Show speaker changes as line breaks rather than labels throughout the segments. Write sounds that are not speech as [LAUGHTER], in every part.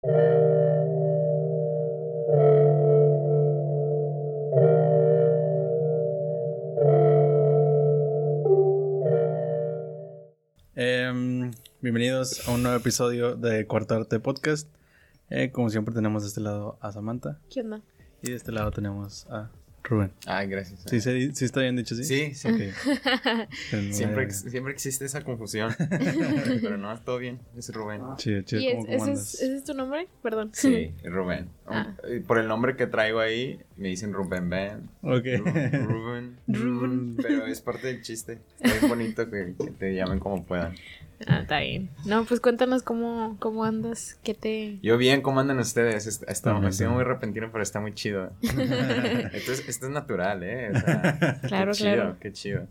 Em, bienvenidos a un nuevo episodio de Cuarto Arte Podcast. Eh, como siempre tenemos de este lado a Samantha
¿Qué onda?
y de este lado tenemos a Rubén.
Ay, gracias.
¿Sí, se- sí está bien dicho, sí?
Sí, [LAUGHS] Siempre,
eh,
ex- siempre existe esa confusión. [LAUGHS] Pero no, todo bien. Es Rubén.
Chido, chido.
¿Y es,
¿Cómo, cómo
ese,
andas?
es, ese es tu nombre? Perdón.
Sí, [LAUGHS] Rubén.
Ah.
Por el nombre que traigo ahí, me dicen Rubén Ben.
Ok.
Ru- Rubén.
Rubén.
Pero es parte del chiste. Es bonito que, que te llamen como puedan.
Ah, está bien. No, pues cuéntanos cómo, cómo andas, qué te...
Yo bien, ¿cómo andan ustedes? Está, está,
bien,
ha sido
muy
repentino, pero está muy chido. [LAUGHS] esto, es, esto es natural, ¿eh? O sea,
Claro,
qué chido,
claro.
qué chido.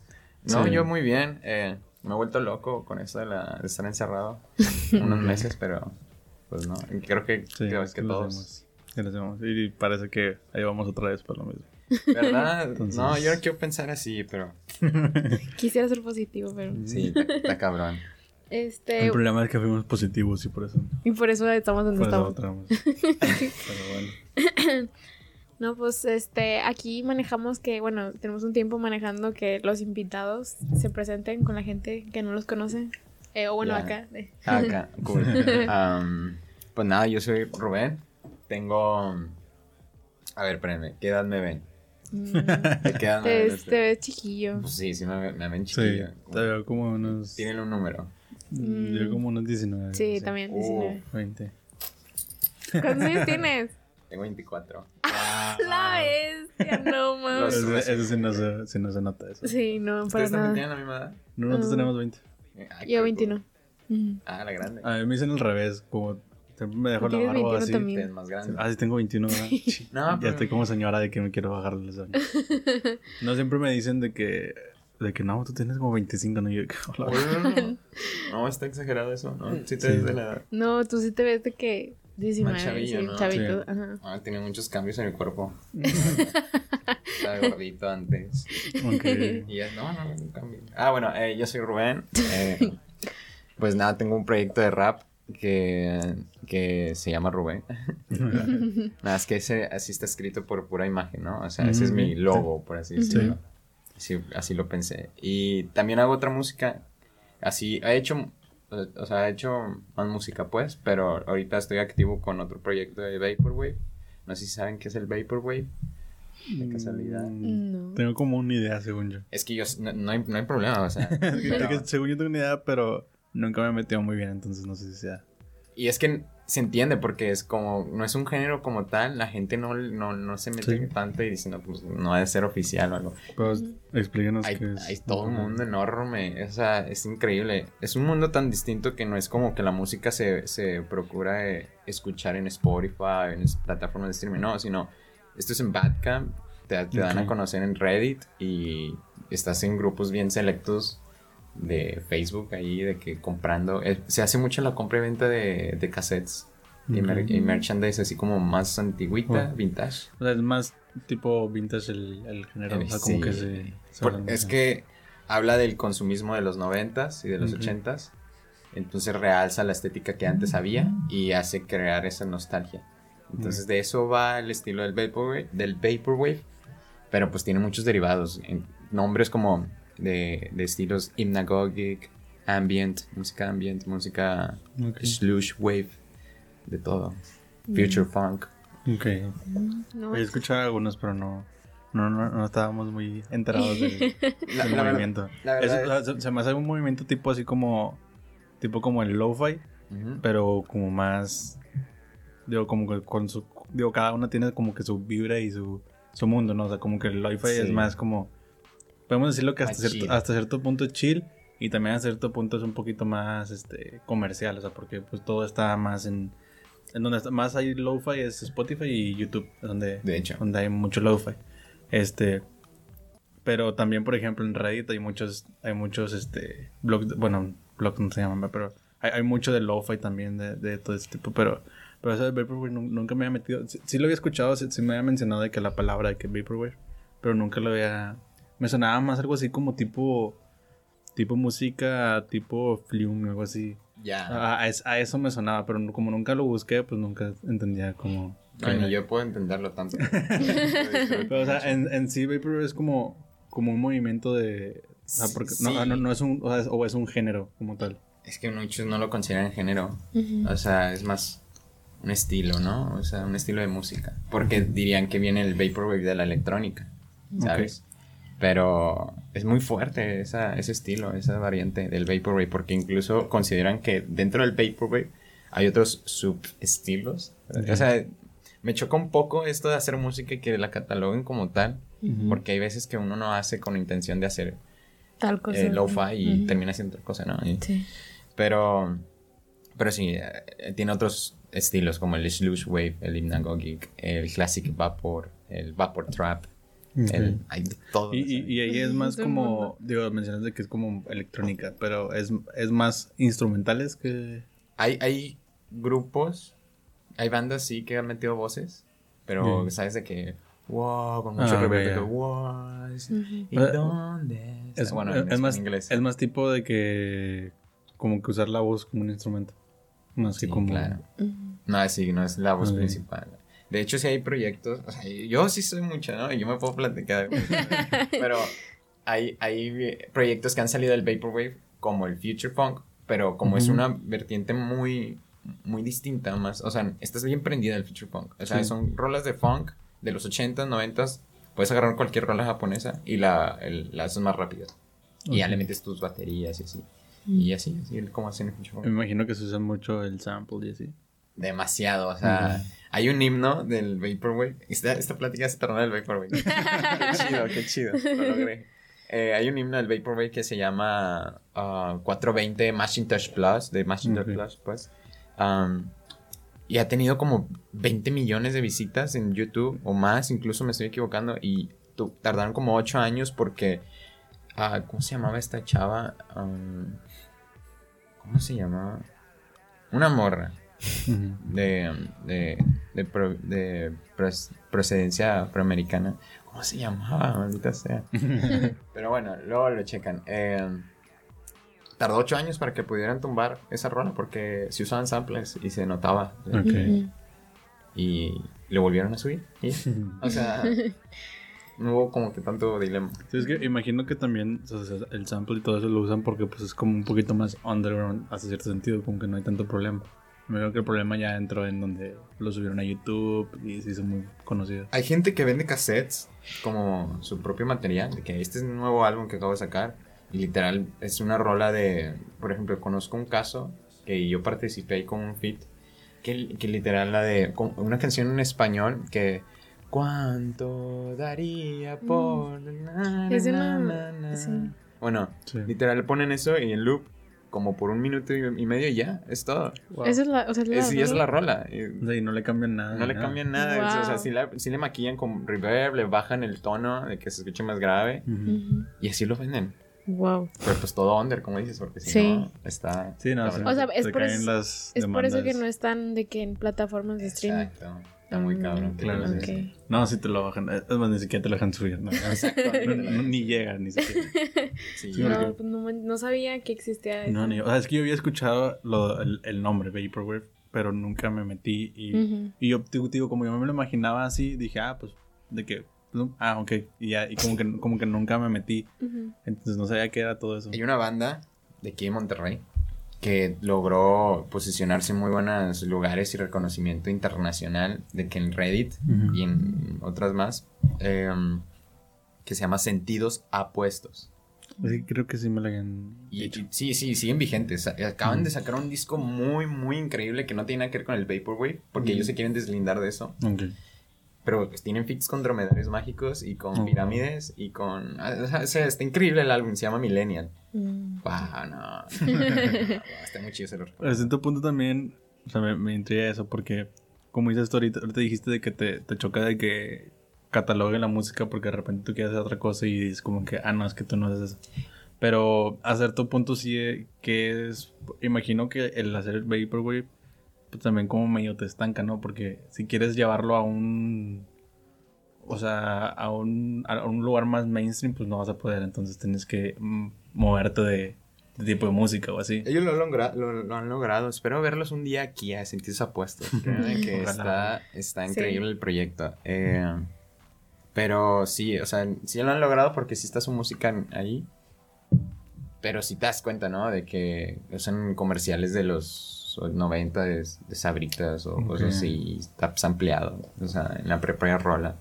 No,
Sí.
yo muy bien. eh, me he vuelto loco con esto de, la, de estar encerrado [LAUGHS] unos meses, pero pues no. Creo que,
Sí,
creo
es
que todos.
Y parece que ahí vamos otra vez por lo mismo.
¿Verdad? [LAUGHS]
Entonces-
No, yo no quiero pensar así, pero [LAUGHS]
Quisiera ser positivo, pero... [LAUGHS]
sí, está, cabrón.
Este...
El problema es que fuimos positivos y por eso.
Y por eso estamos donde
Por
estamos.
Pero bueno.
No, pues este, aquí manejamos que, bueno, tenemos un tiempo manejando que los invitados se presenten con la gente que no los conoce. Eh, o bueno, acá.
Acá, cool. Am, pues nada, yo soy Rubén. Tengo. A ver, espérenme, ¿qué edad me ven?
Mm,
¿De qué edad me
te,
ven?
ves, te ves chiquillo.
Pues sí, sí me, me ven
Sí,
chiquillo.
te veo como unos.
Tienen un número.
Mm, Yo como unos 19.
Sí, también,
Uh.
19.
20.
¿Cuántos años tienes?
Tengo 24. [LAUGHS]
La bestia, no mames.
Eso, sí, no se, sí no se nota eso.
Sí, no, para
¿Ustedes también
nada.
tienen la misma edad?
No, nosotros
Ah.
tenemos 20.
Ay,
Yo
qué
21.
cool. Ah, la grande.
A mí me dicen al revés, como me dejo la barba
21
así.
también.
Más grande.
Ah, sí, tengo 21, ¿verdad? [LAUGHS]
No,
Ya
pero-
estoy como señora de que me quiero bajar los [LAUGHS] años. No, siempre me dicen de que, de que no, tú tienes como 25, ¿no? Yo, [LAUGHS] hola.
Oye, No, no, está exagerado eso, ¿no? Sí te
Sí.
ves de la edad.
No, tú sí te ves de que 19,
Más chavillo,
sí,
¿no?
chavito.
Sí.
Ajá.
Ah, tiene muchos cambios en el cuerpo. Estaba gordito antes.
Ok.
Y ya, no, no, no cambio. Ah, bueno, eh, yo soy Rubén. Eh, pues nada, tengo un proyecto de rap que, que se llama Rubén. [LAUGHS] nada, es que ese, así está escrito por pura imagen, ¿no? O sea, ese es mi logo, por así decirlo. Sí, así lo pensé. Y también hago otra música. Así, he hecho, o sea, he hecho más música, pues, pero ahorita estoy activo con otro proyecto de Vaporwave. No sé si saben qué es el Vaporwave. De casualidad.
No.
Tengo como una idea, según yo.
Es que yo, no, no hay, no hay problema, o sea. [LAUGHS]
Es que-
pero-
es que según yo tengo una idea, pero nunca me he metido muy bien, entonces no sé si sea.
y es que se entiende porque es como, no es un género como tal, la gente no, no, no se mete
Sí.
tanto y dice, no, pues no ha de ser oficial o algo.
Pero explíquenos
Hay,
qué es.
hay todo un mundo enorme, o sea, es increíble. Es un mundo tan distinto que no es como que la música se, se procura escuchar en Spotify, en plataformas de streaming, no, sino esto es en Bandcamp, te, te dan a conocer en Reddit y estás en grupos bien selectos de Facebook ahí, de que comprando, eh, se hace mucho la compra y venta de, de cassettes y, mer- y merchandise así como más antigüita,
Oh.
vintage.
O sea, es más tipo vintage el, el género. O sea, como
Sí.
que se. se
Por-
organiza.
es que habla del consumismo de los noventas y de los ochentas. Entonces realza la estética que antes había y hace crear esa nostalgia. Entonces de eso va el estilo del vaporwave, del vaporwave pero pues tiene muchos derivados. en- nombres como de, de estilos hypnagogic, ambient, música ambient, música slush wave, de todo. Future funk.
Ok.
No,
He escuchado algunos, pero no. No, no, no estábamos muy enterados del, [LAUGHS]
La-
del
la verdad-
movimiento.
la
Es- se, se me hace un movimiento tipo así como. Tipo como el lo-fi, pero como más. Digo, como que con su. Digo, cada uno tiene como que su vibra y su, su mundo, ¿no? O sea, como que el lo-fi es más como. Podemos decirlo que hasta cierto, hasta cierto punto es chill y también hasta cierto punto es un poquito más este, comercial, o sea, porque pues todo está más en. En donde está- más hay lo-fi es Spotify y YouTube, donde,
De hecho.
donde hay mucho lo-fi. Este. Pero también, por ejemplo, en Reddit hay muchos, hay muchos, este, blogs, bueno, blogs no se llaman, pero hay, hay mucho de lo-fi también, de, de todo ese tipo, pero, pero eso de Vaporwave nu- nunca me había metido, sí, sí lo había escuchado, sí, sí me había mencionado de que la palabra de que Vaporwave, pero nunca lo había, me sonaba más algo así como tipo, tipo música, tipo flume, algo así,
Ya.
A, a es- a eso me sonaba, pero como nunca lo busqué, pues nunca entendía cómo...
No, ni yo puedo entenderlo tanto. [LAUGHS]
Pero, o sea, en, en sí, Vaporwave es como, como un movimiento de... O sea, porque no,
Sí.
no, no es un... O, sea, es- o es un género como tal.
es que muchos no lo consideran género. O sea, es más un estilo, ¿no? O sea, un estilo de música. Porque dirían que viene el Vaporwave de la electrónica, ¿sabes? Pero es muy fuerte esa, ese estilo, esa variante del Vaporwave, porque incluso consideran que dentro del Vaporwave hay otros subestilos. O sea, me choca un poco esto de hacer música y que la cataloguen como tal, porque hay veces que uno no hace con intención de hacer
Tal cosa.
eh, lo-fi y termina siendo otra cosa, ¿no? Y-
Sí.
pero, pero sí, eh, tiene otros estilos como el slush wave, el hypnagogic, el classic vapor, el vapor trap, el, hay de todo.
Y, y, y ahí es más como, digo, mencionas de que es como electrónica, pero es, es más instrumentales que...
hay, hay grupos, hay bandas sí que han metido voces, pero
Mm.
sabes de que, wow, con mucho
Ah,
reverb, que, wow, ¿y dónde? está?"
Es,
bueno,
es,
en,
es más,
en inglés.
es más tipo de que... Como que usar la voz como un instrumento. Más que
Sí,
como...
claro. No, sí, no es la voz principal. De hecho, sí hay proyectos, o sea, yo sí soy mucho, ¿no? Yo me puedo platicar. [LAUGHS] pero hay, hay proyectos que han salido del Vaporwave, como el Future Funk, pero como es una vertiente muy, muy distinta, más, o sea, estás bien prendida del Future Funk. O sea,
Sí.
son rolas de funk de los 80s, 90s, puedes agarrar cualquier rola japonesa y la, el- la haces más rápida. Y ya le metes tus baterías y así. Y así, así es como hacen el Future Funk.
Me imagino que se usa mucho el sample y así.
Demasiado, o sea, hay un himno del Vaporwave. Esta, esta plática se tornó del Vaporwave. [LAUGHS] qué chido, qué chido, lo logré. Eh, hay un himno del Vaporwave que se llama ah, 420 Macintosh Plus, de Macintosh
Ok.
Plus, pues. Y ha tenido como 20 millones de visitas en YouTube o más, incluso me estoy equivocando. Y tardaron como 8 años porque. ah, ¿Cómo se llamaba esta chava? ¿Cómo se llamaba? Una morra. De, de, de, pro- de procedencia afroamericana. ¿Cómo se llamaba? Maldita sea. [LAUGHS] Pero bueno, luego lo checan. Eh, tardó ocho años para que pudieran tumbar esa rola porque si usaban samples y se notaba.
Ok.
Ujú.
Y lo volvieron a subir. y- [LAUGHS] o sea, no hubo como que tanto dilema.
Sí, es que imagino que también o sea, el sample y todo eso lo usan porque pues es como un poquito más underground hasta cierto sentido, como que no hay tanto problema. Me creo que el problema ya entró en donde lo subieron a YouTube y se hizo muy conocido.
Hay gente que vende cassettes como su propio material, de que este es un nuevo álbum que acabo de sacar y literal es una rola de, por ejemplo, conozco un caso que yo participé ahí con un feat, que, que literal la de una canción en español que ¿Cuánto daría por na,
Mm. Es de
na,
una-
na, na?
sí.
Bueno,
Sí.
literal ponen eso y en loop como por un minuto y medio y ya, es todo.
Esa es la, o sea, es la,
Es, es
rola.
la rola. y-
no le cambian nada.
no le
nada.
cambian nada. O sea,
Wow.
sí, la- sí le maquillan con reverb, le bajan el tono de que se escuche más grave. Y así lo venden.
Wow.
Pero pues todo under, como dices, porque si
Sí.
no, está.
Sí, no.
O sea,
se
es por
caen
eso-
las
Es por eso que no están de que en plataformas de streaming.
Exacto. Está muy
Mm,
cabrón. que
claro, sí. No, si te lo bajan. Es más, ni siquiera te lo dejan subir. No, [LAUGHS]
Exacto.
No, no, ni llega, ni siquiera. [LAUGHS]
Sí,
No, pues no, sabía que existía eso.
No, ni, o sea, es que yo había escuchado lo- el, el nombre Vaporwave, pero nunca me metí. Y,
Ujú.
y yo, digo, digo, como yo me lo imaginaba así, dije, ah, pues, de que. no, Ah, ok. Y ya, y como que, como que nunca me metí. Entonces no sabía qué era todo eso.
Hay una banda de aquí en Monterrey que logró posicionarse en muy buenos lugares y reconocimiento internacional de que en Reddit y en otras más eh, que se llama Sentidos Apuestos.
Sí, creo que sí me lo habían dicho.
y- sí, sí, siguen vigentes. Acaban de sacar un disco muy, muy increíble que no tiene nada que ver con el Vaporwave, porque ellos se quieren deslindar de eso.
Ok.
Pero pues, tienen feats con dromedarios mágicos y con pirámides y con... O sea, está increíble el álbum, se llama Millennial.
Mm.
Wow, no. [LAUGHS] está muy chido, se lo recomiendo.
A cierto punto también, o sea, me, me intriga eso porque, como dices tú ahorita, ahorita dijiste de que te, te choca de que catalogue la música porque de repente tú quieres hacer otra cosa y dices como que, ah, no, es que tú no haces eso. Pero a cierto punto sí eh, que es, imagino que el hacer el Vaporwave pues también como medio te estanca, ¿no? Porque si quieres llevarlo a un, o sea, a un, a un lugar más mainstream, pues no vas a poder, entonces tienes que mm, moverte de, tipo de música o así.
Ellos lo, logra- lo, lo han logrado. Espero verlos un día aquí a sentirse apuestos. [LAUGHS] Créanme que está, está
Sí.
increíble el proyecto. Eh, pero sí, o sea, sí lo han logrado porque sí está su música ahí. Pero sí te das cuenta, ¿no? De que usan comerciales de los 90 de, de Sabritas o
Ok.
cosas así. y Está ampliado. O sea, en la propia rola.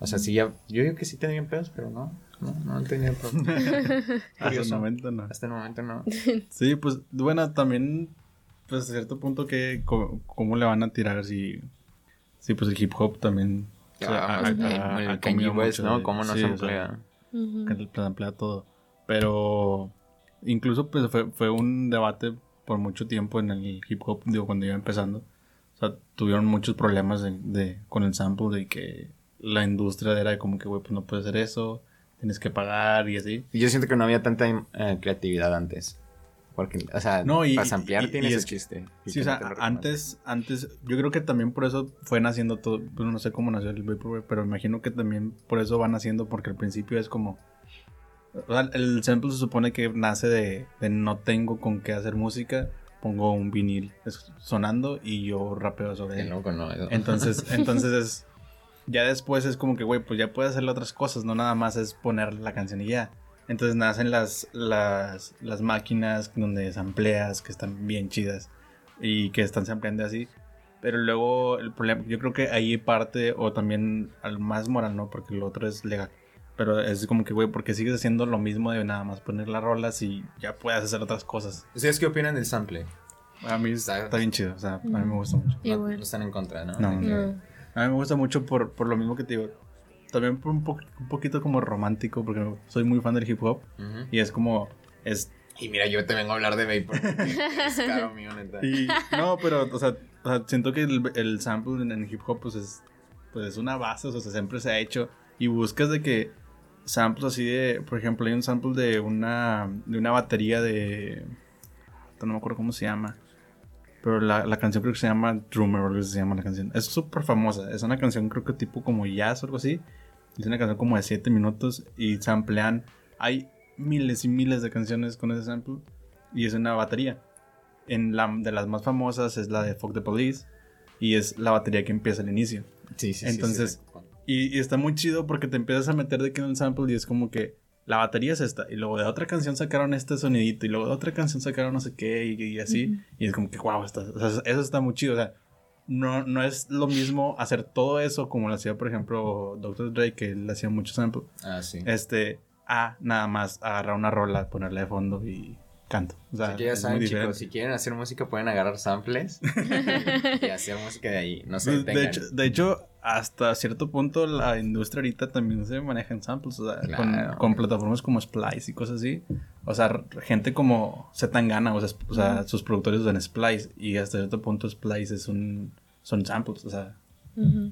O sea, sí, ya, yo digo que sí tenían pedos, pero no. No, no han tenido problemas.
Hasta el momento no.
Hasta el momento no. [LAUGHS]
Sí, pues bueno, también, pues a cierto punto que, co- ¿cómo le van a tirar si, si pues el hip hop también... o sea,
Ah,
ha-
el-
ha-
el
ha
Kanye
comido
West,
mucho
¿no?
de-
Cómo no
sí,
se
o sea,
emplea.
Ujú.
que le emplea todo. Pero incluso pues fue, fue un debate por mucho tiempo en el hip hop, digo, cuando iba empezando. O sea, tuvieron muchos problemas de, de- con el sample de que la industria era como que, güey, pues no puedes hacer eso, tienes que pagar y así.
Y Yo siento que no había tanta eh, creatividad antes. Porque, o sea,
No, y-
para ampliar
y-
tiene
y
ese
es que-
chiste.
Sí, o sea, antes, antes, yo creo que también por eso fue naciendo todo, bueno, no sé cómo nació el Vaporwave, pero imagino que también por eso va naciendo, porque al principio es como, el sample se supone que nace de, de no tengo con qué hacer música, pongo un vinil sonando y yo rapeo sobre
Qué
él.
loco, ¿no? Eso.
Entonces, [LAUGHS] entonces es, ya después es como que, güey, pues ya puedes hacerle otras cosas, no nada más es poner la canción y ya. Entonces nacen las, las, las máquinas donde sampleas, que están bien chidas y que están sampleando así. Pero luego el problema, yo creo que ahí parte, o también al más moral, ¿no? Porque lo otro es legal. Pero es como que, güey, porque sigues haciendo lo mismo de nada más poner las rolas y ya puedes hacer otras cosas.
¿Ustedes qué opinan del sample?
A mí
Está-
está bien chido, o sea, a mí me gusta mucho.
Y
No, no están en contra, ¿no?
No.
No.
A mí me gusta mucho por, por lo mismo que te digo. También por un, po- un poquito como romántico, porque soy muy fan del hip hop.
Ujú.
Y es como. Es,
Y mira, yo te vengo a hablar de Vapor. porque [LAUGHS] es caro mío, neta.
y, no, pero, o sea, o sea, siento que el, el sample en, en hip hop, pues es, pues es una base, o sea, siempre se ha hecho. Y buscas de que samples así de. Por ejemplo, hay un sample de una, de una batería de. No me acuerdo cómo se llama. Pero la, la canción creo que se llama Drummer, o algo se llama la canción. Es súper famosa. Es una canción creo que tipo como jazz o algo así. Es una canción como de 7 minutos y samplean. Hay miles y miles de canciones con ese sample. Y es una batería. En la, de las más famosas es la de Fuck the Police. Y es la batería que empieza al inicio.
Sí, sí, sí,
Entonces,
sí.
Y, y está muy chido porque te empiezas a meter de que en el sample y es como que la batería es esta. Y luego de otra canción sacaron este sonidito. Y luego de otra canción sacaron no sé qué y, y así.
Ujú.
Y es como que, wow, está, o sea, eso está muy chido. O sea, no, no es lo mismo hacer todo eso como lo hacía, por ejemplo, Dr. Dre, que él hacía mucho sample.
Ah, sí.
Este, a nada más agarrar una rola, ponerla de fondo y canto. O sea,
Así que ya
es
saben,
muy
chicos,
diferente.
si quieren hacer música pueden agarrar samples [LAUGHS] y hacer música de ahí. No se
de, hecho, de hecho, hasta cierto punto la industria ahorita también se maneja en samples, o sea,
Claro.
con, con plataformas como Splice y cosas así. O sea, gente como Zetangana, o sea, o sea sus productores usan Splice y hasta cierto punto Splice es un son samples, o sea,
Ujú.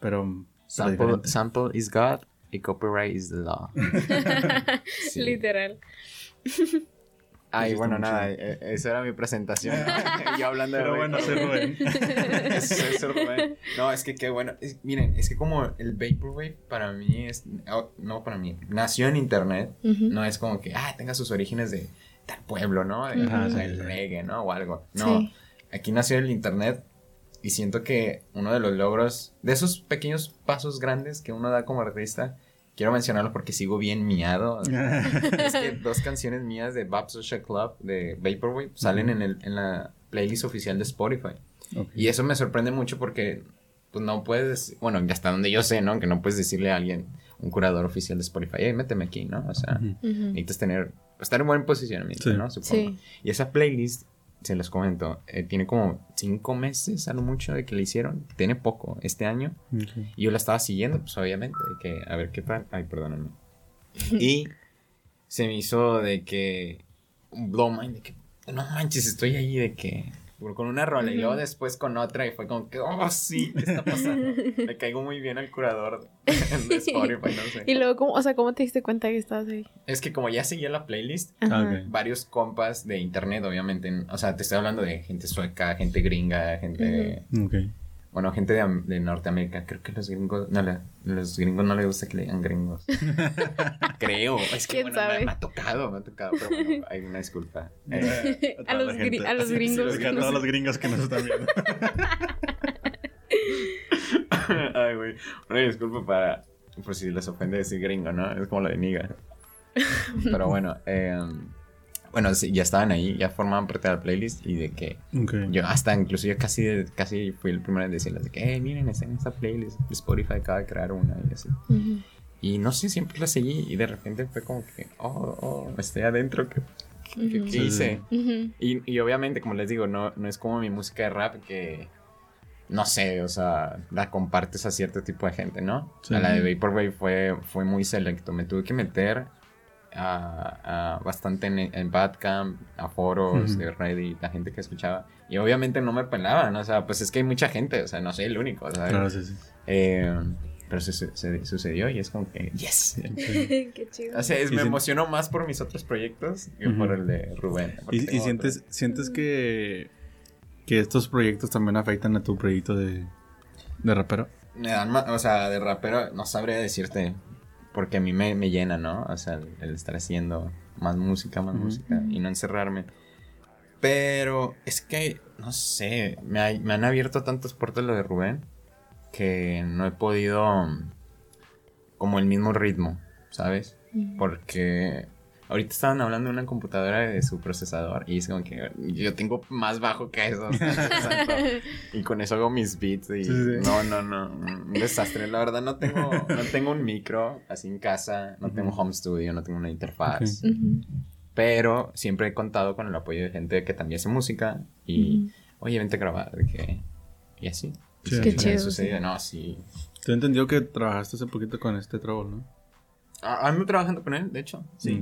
pero, pero
Sample, sample is God y copyright is the law. [LAUGHS] Sí.
Literal. [LAUGHS]
Ay, bueno, nada, eh, esa era mi presentación. [LAUGHS] [LAUGHS] Yo hablando de
Pero bueno, [LAUGHS] soy Rubén.
Soy- soy Rubén. No, es que qué bueno. Es- miren, es que como el Vaporwave para mí es. oh, No para mí. Nació en internet. No es como que, ah, tenga sus orígenes de tal pueblo, ¿no? De, o sea, el reggae, ¿no? O algo. No.
Sí.
Aquí nació el internet. Y siento que uno de los logros, de esos pequeños pasos grandes que uno da como artista, quiero mencionarlo porque sigo bien miado. [LAUGHS] es que dos canciones mías de Bab Social Club de Vaporwave salen en, el, en la playlist oficial de Spotify. Y eso me sorprende mucho porque pues no puedes, bueno, hasta donde yo sé, ¿no? Que no puedes decirle a alguien, un curador oficial de Spotify, hey, méteme aquí, ¿no? O sea, necesitas tener, estar en buen posicionamiento,
Sí.
¿no? Supongo.
Sí.
Y esa playlist, se los comento, eh, tiene como cinco meses a lo mucho de que la hicieron. Tiene poco, este año. Y yo la estaba siguiendo, pues obviamente, de que a ver qué tal. Ay, perdóname. [LAUGHS] y se me hizo de que un blow mind, de que no manches, estoy ahí de que con una rola y luego después con otra y fue como que, oh, sí, ¿qué está pasando? [LAUGHS] Le caigo muy bien al curador [LAUGHS] de Spotify, no sé.
Y luego, ¿cómo, o sea, ¿cómo te diste cuenta que estabas ahí?
Es que como ya seguía la playlist,
Ah,
varios compas de internet, obviamente. O sea, te estoy hablando de gente sueca, gente gringa, gente
Ok.
Bueno, gente de, de Norteamérica. Creo que los gringos. No, la- los gringos no les gusta que le digan gringos. [LAUGHS] Creo. Es que
¿Quién
bueno, me-
sabe?
Me, ha tocado, me ha tocado. Pero bueno, [LAUGHS] hay una disculpa. Eh,
A los gri- a los gringos
Sí, a todos los gringos que nos están viendo. [LAUGHS]
Ay, güey. Una disculpa para. Por si les ofende decir gringo, ¿no? Es como lo de niga. Pero bueno, eh, bueno, sí, ya estaban ahí, ya formaban parte de la playlist y de que
Ok.
yo hasta incluso yo casi, casi fui el primero en decirles de que, hey, miren, está en esta playlist, Spotify acaba de crear una y así.
Ujú.
Y no sé, siempre la seguí y de repente fue como que, oh, oh, estoy adentro, ¿qué, qué- qué
Ujú.
Sí,
hice?
Ujú.
Y, y obviamente, como les digo, no, no es como mi música de rap que, no sé, o sea, la compartes a cierto tipo de gente, ¿no?
Sí.
A la de Vaporwave fue, fue muy selecto. Me tuve que meter a, a bastante en, en Badcamp, a foros de Reddit, la gente que escuchaba. Y obviamente no me pelaban, o sea, pues es que hay mucha gente, o sea, no soy el único, ¿sabes?
Claro, sí, sí.
Eh, pero se, se- sucedió y es como que, yes. [LAUGHS]
Qué chido.
O sea, es- me
si-
emocionó más por mis otros proyectos que por el de Rubén.
¿Y, sientes, sientes que, que estos proyectos también afectan a tu proyecto de, de rapero?
Me dan ma- o sea, de rapero no sabría decirte, porque a mí me, me llena, ¿no? O sea, el, el estar haciendo más música, más música y no encerrarme. Pero es que, no sé, me, me han abierto tantas puertas lo de Rubén que no he podido mm, como el mismo ritmo, ¿sabes? Porque ahorita estaban hablando de una computadora de su procesador y es como que yo tengo más bajo que eso. o sea, [LAUGHS] y con eso hago mis beats y
Sí, sí.
no, no, no, un desastre. La verdad no tengo, no tengo un micro así en casa, no tengo
Ujú.
home studio, no tengo una interfaz.
Ujú.
Pero siempre he contado con el apoyo de gente que también hace música y,
Ujú.
oye, vente a grabar. que- Y así.
Sí, Qué
me ha
chido,
sucedido.
sí.
No, sí.
Te entendido que trabajaste hace poquito con este Trouble, ¿no?
Ah, Ando trabajando con él, de hecho. Sí.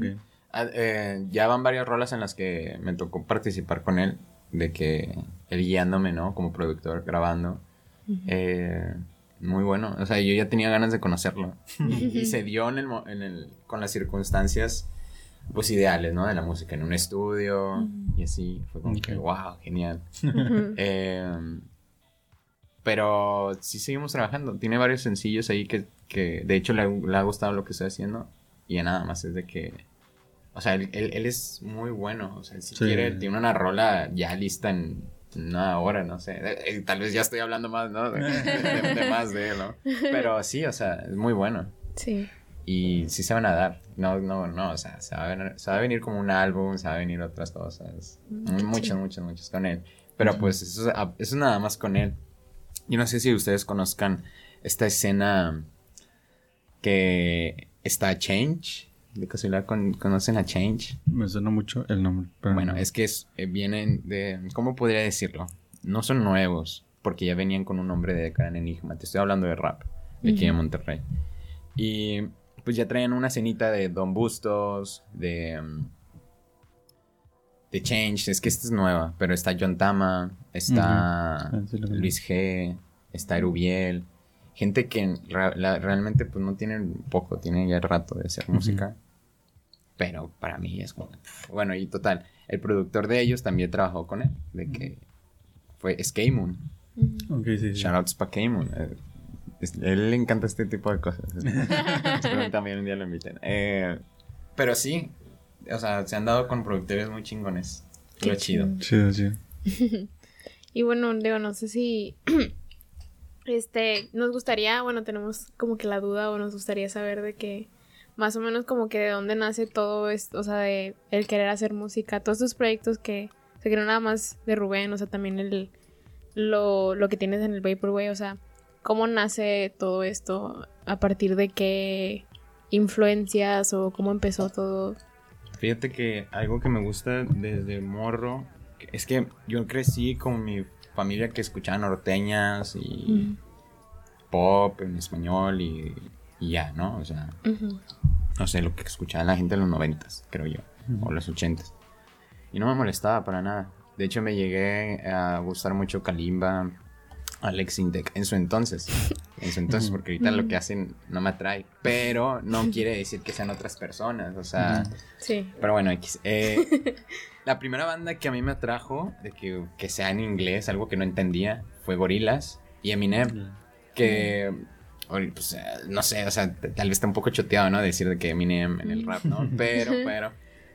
Ah, eh, ya van varias rolas en las que me tocó participar con él, de que él guiándome, ¿no? Como productor, grabando. Eh, muy bueno, o sea, yo ya tenía ganas de conocerlo. y se dio en el, mo- en el, con las circunstancias, pues, ideales, ¿no? De la música, en un estudio y así. Fue como que, wow, genial. [LAUGHS] Eh, pero sí seguimos trabajando. Tiene varios sencillos ahí que, que de hecho, le, ha- le ha gustado lo que estoy haciendo. Y ya nada más es de que. O sea, él, él- él es muy bueno. O sea, él si
Sí.
quiere, tiene una rola ya lista en una hora, no sé. Eh, tal vez ya estoy hablando más, ¿no? De, de- de más de él, ¿no? Pero sí, o sea, es muy bueno.
Sí.
Y sí se van a dar. No, no, no. O sea, se va a venir, se va a venir como un álbum, se va a venir otras cosas.
Mm,
Muchas,
chido.
muchas, muchas con él. Pero pues eso, es- a- eso es nada más con él. Yo no sé si ustedes conozcan esta escena que está Change. De casualidad con- conocen a Change.
Me suena mucho el nombre. pero
Bueno,
no.
es que es, eh, vienen de. ¿Cómo podría decirlo? No son nuevos, porque ya venían con un nombre de Gran Enigma. Te estoy hablando de rap, de aquí de. Monterrey. Y pues ya traían una cenita de Don Bustos, de. de Change. Es que esta es nueva, pero está John Tama, está
Ujú. Ah, conozco.
Luis G, está Erubiel. Gente que la- realmente pues no tienen poco, tienen ya rato de hacer música. Pero para mí es como... Bueno, y total, el productor de ellos también trabajó con él, de que fue Skaymoon.
Ujú.
Ok, sí, sí.
Shoutouts para Skaymoon. Eh, es- a él le encanta este tipo de cosas. [LAUGHS] Espero que también un día lo inviten. Eh, pero sí, o sea, se han dado con productores muy chingones.
Qué
Lo chido.
Chido, chido. [LAUGHS]
Y bueno, digo, no sé si [CLEARS THROAT] este nos gustaría, bueno, tenemos como que la duda o nos gustaría saber de que más o menos como que de dónde nace todo esto, o sea, de el querer hacer música, todos estos proyectos que o sea, nada más de Rubén, o sea, también el lo, lo que tienes en el Vaporwave, o sea, cómo nace todo esto, a partir de qué influencias o cómo empezó todo.
Fíjate que algo que me gusta desde morro es que yo crecí con mi familia que escuchaba norteñas y pop en español y, y ya, ¿no? O sea,
Ujú.
no sé, lo que escuchaba la gente en los noventas, creo yo, o los ochentas. Y no me molestaba para nada. De hecho, me llegué a gustar mucho Kalimba, Alex Intec, en su entonces. En su entonces, porque ahorita lo que hacen no me atrae. Pero no quiere decir que sean otras personas, o sea...
Sí.
Pero bueno, X. Eh, [LAUGHS] la primera banda que a mí me atrajo, de que, que sea en inglés, algo que no entendía, fue Gorilas. y Eminem. Que, pues, eh, no sé, o sea, tal vez está un poco choteado, ¿no? Decir de que Eminem en el rap, ¿no? [LAUGHS] Pero, pero,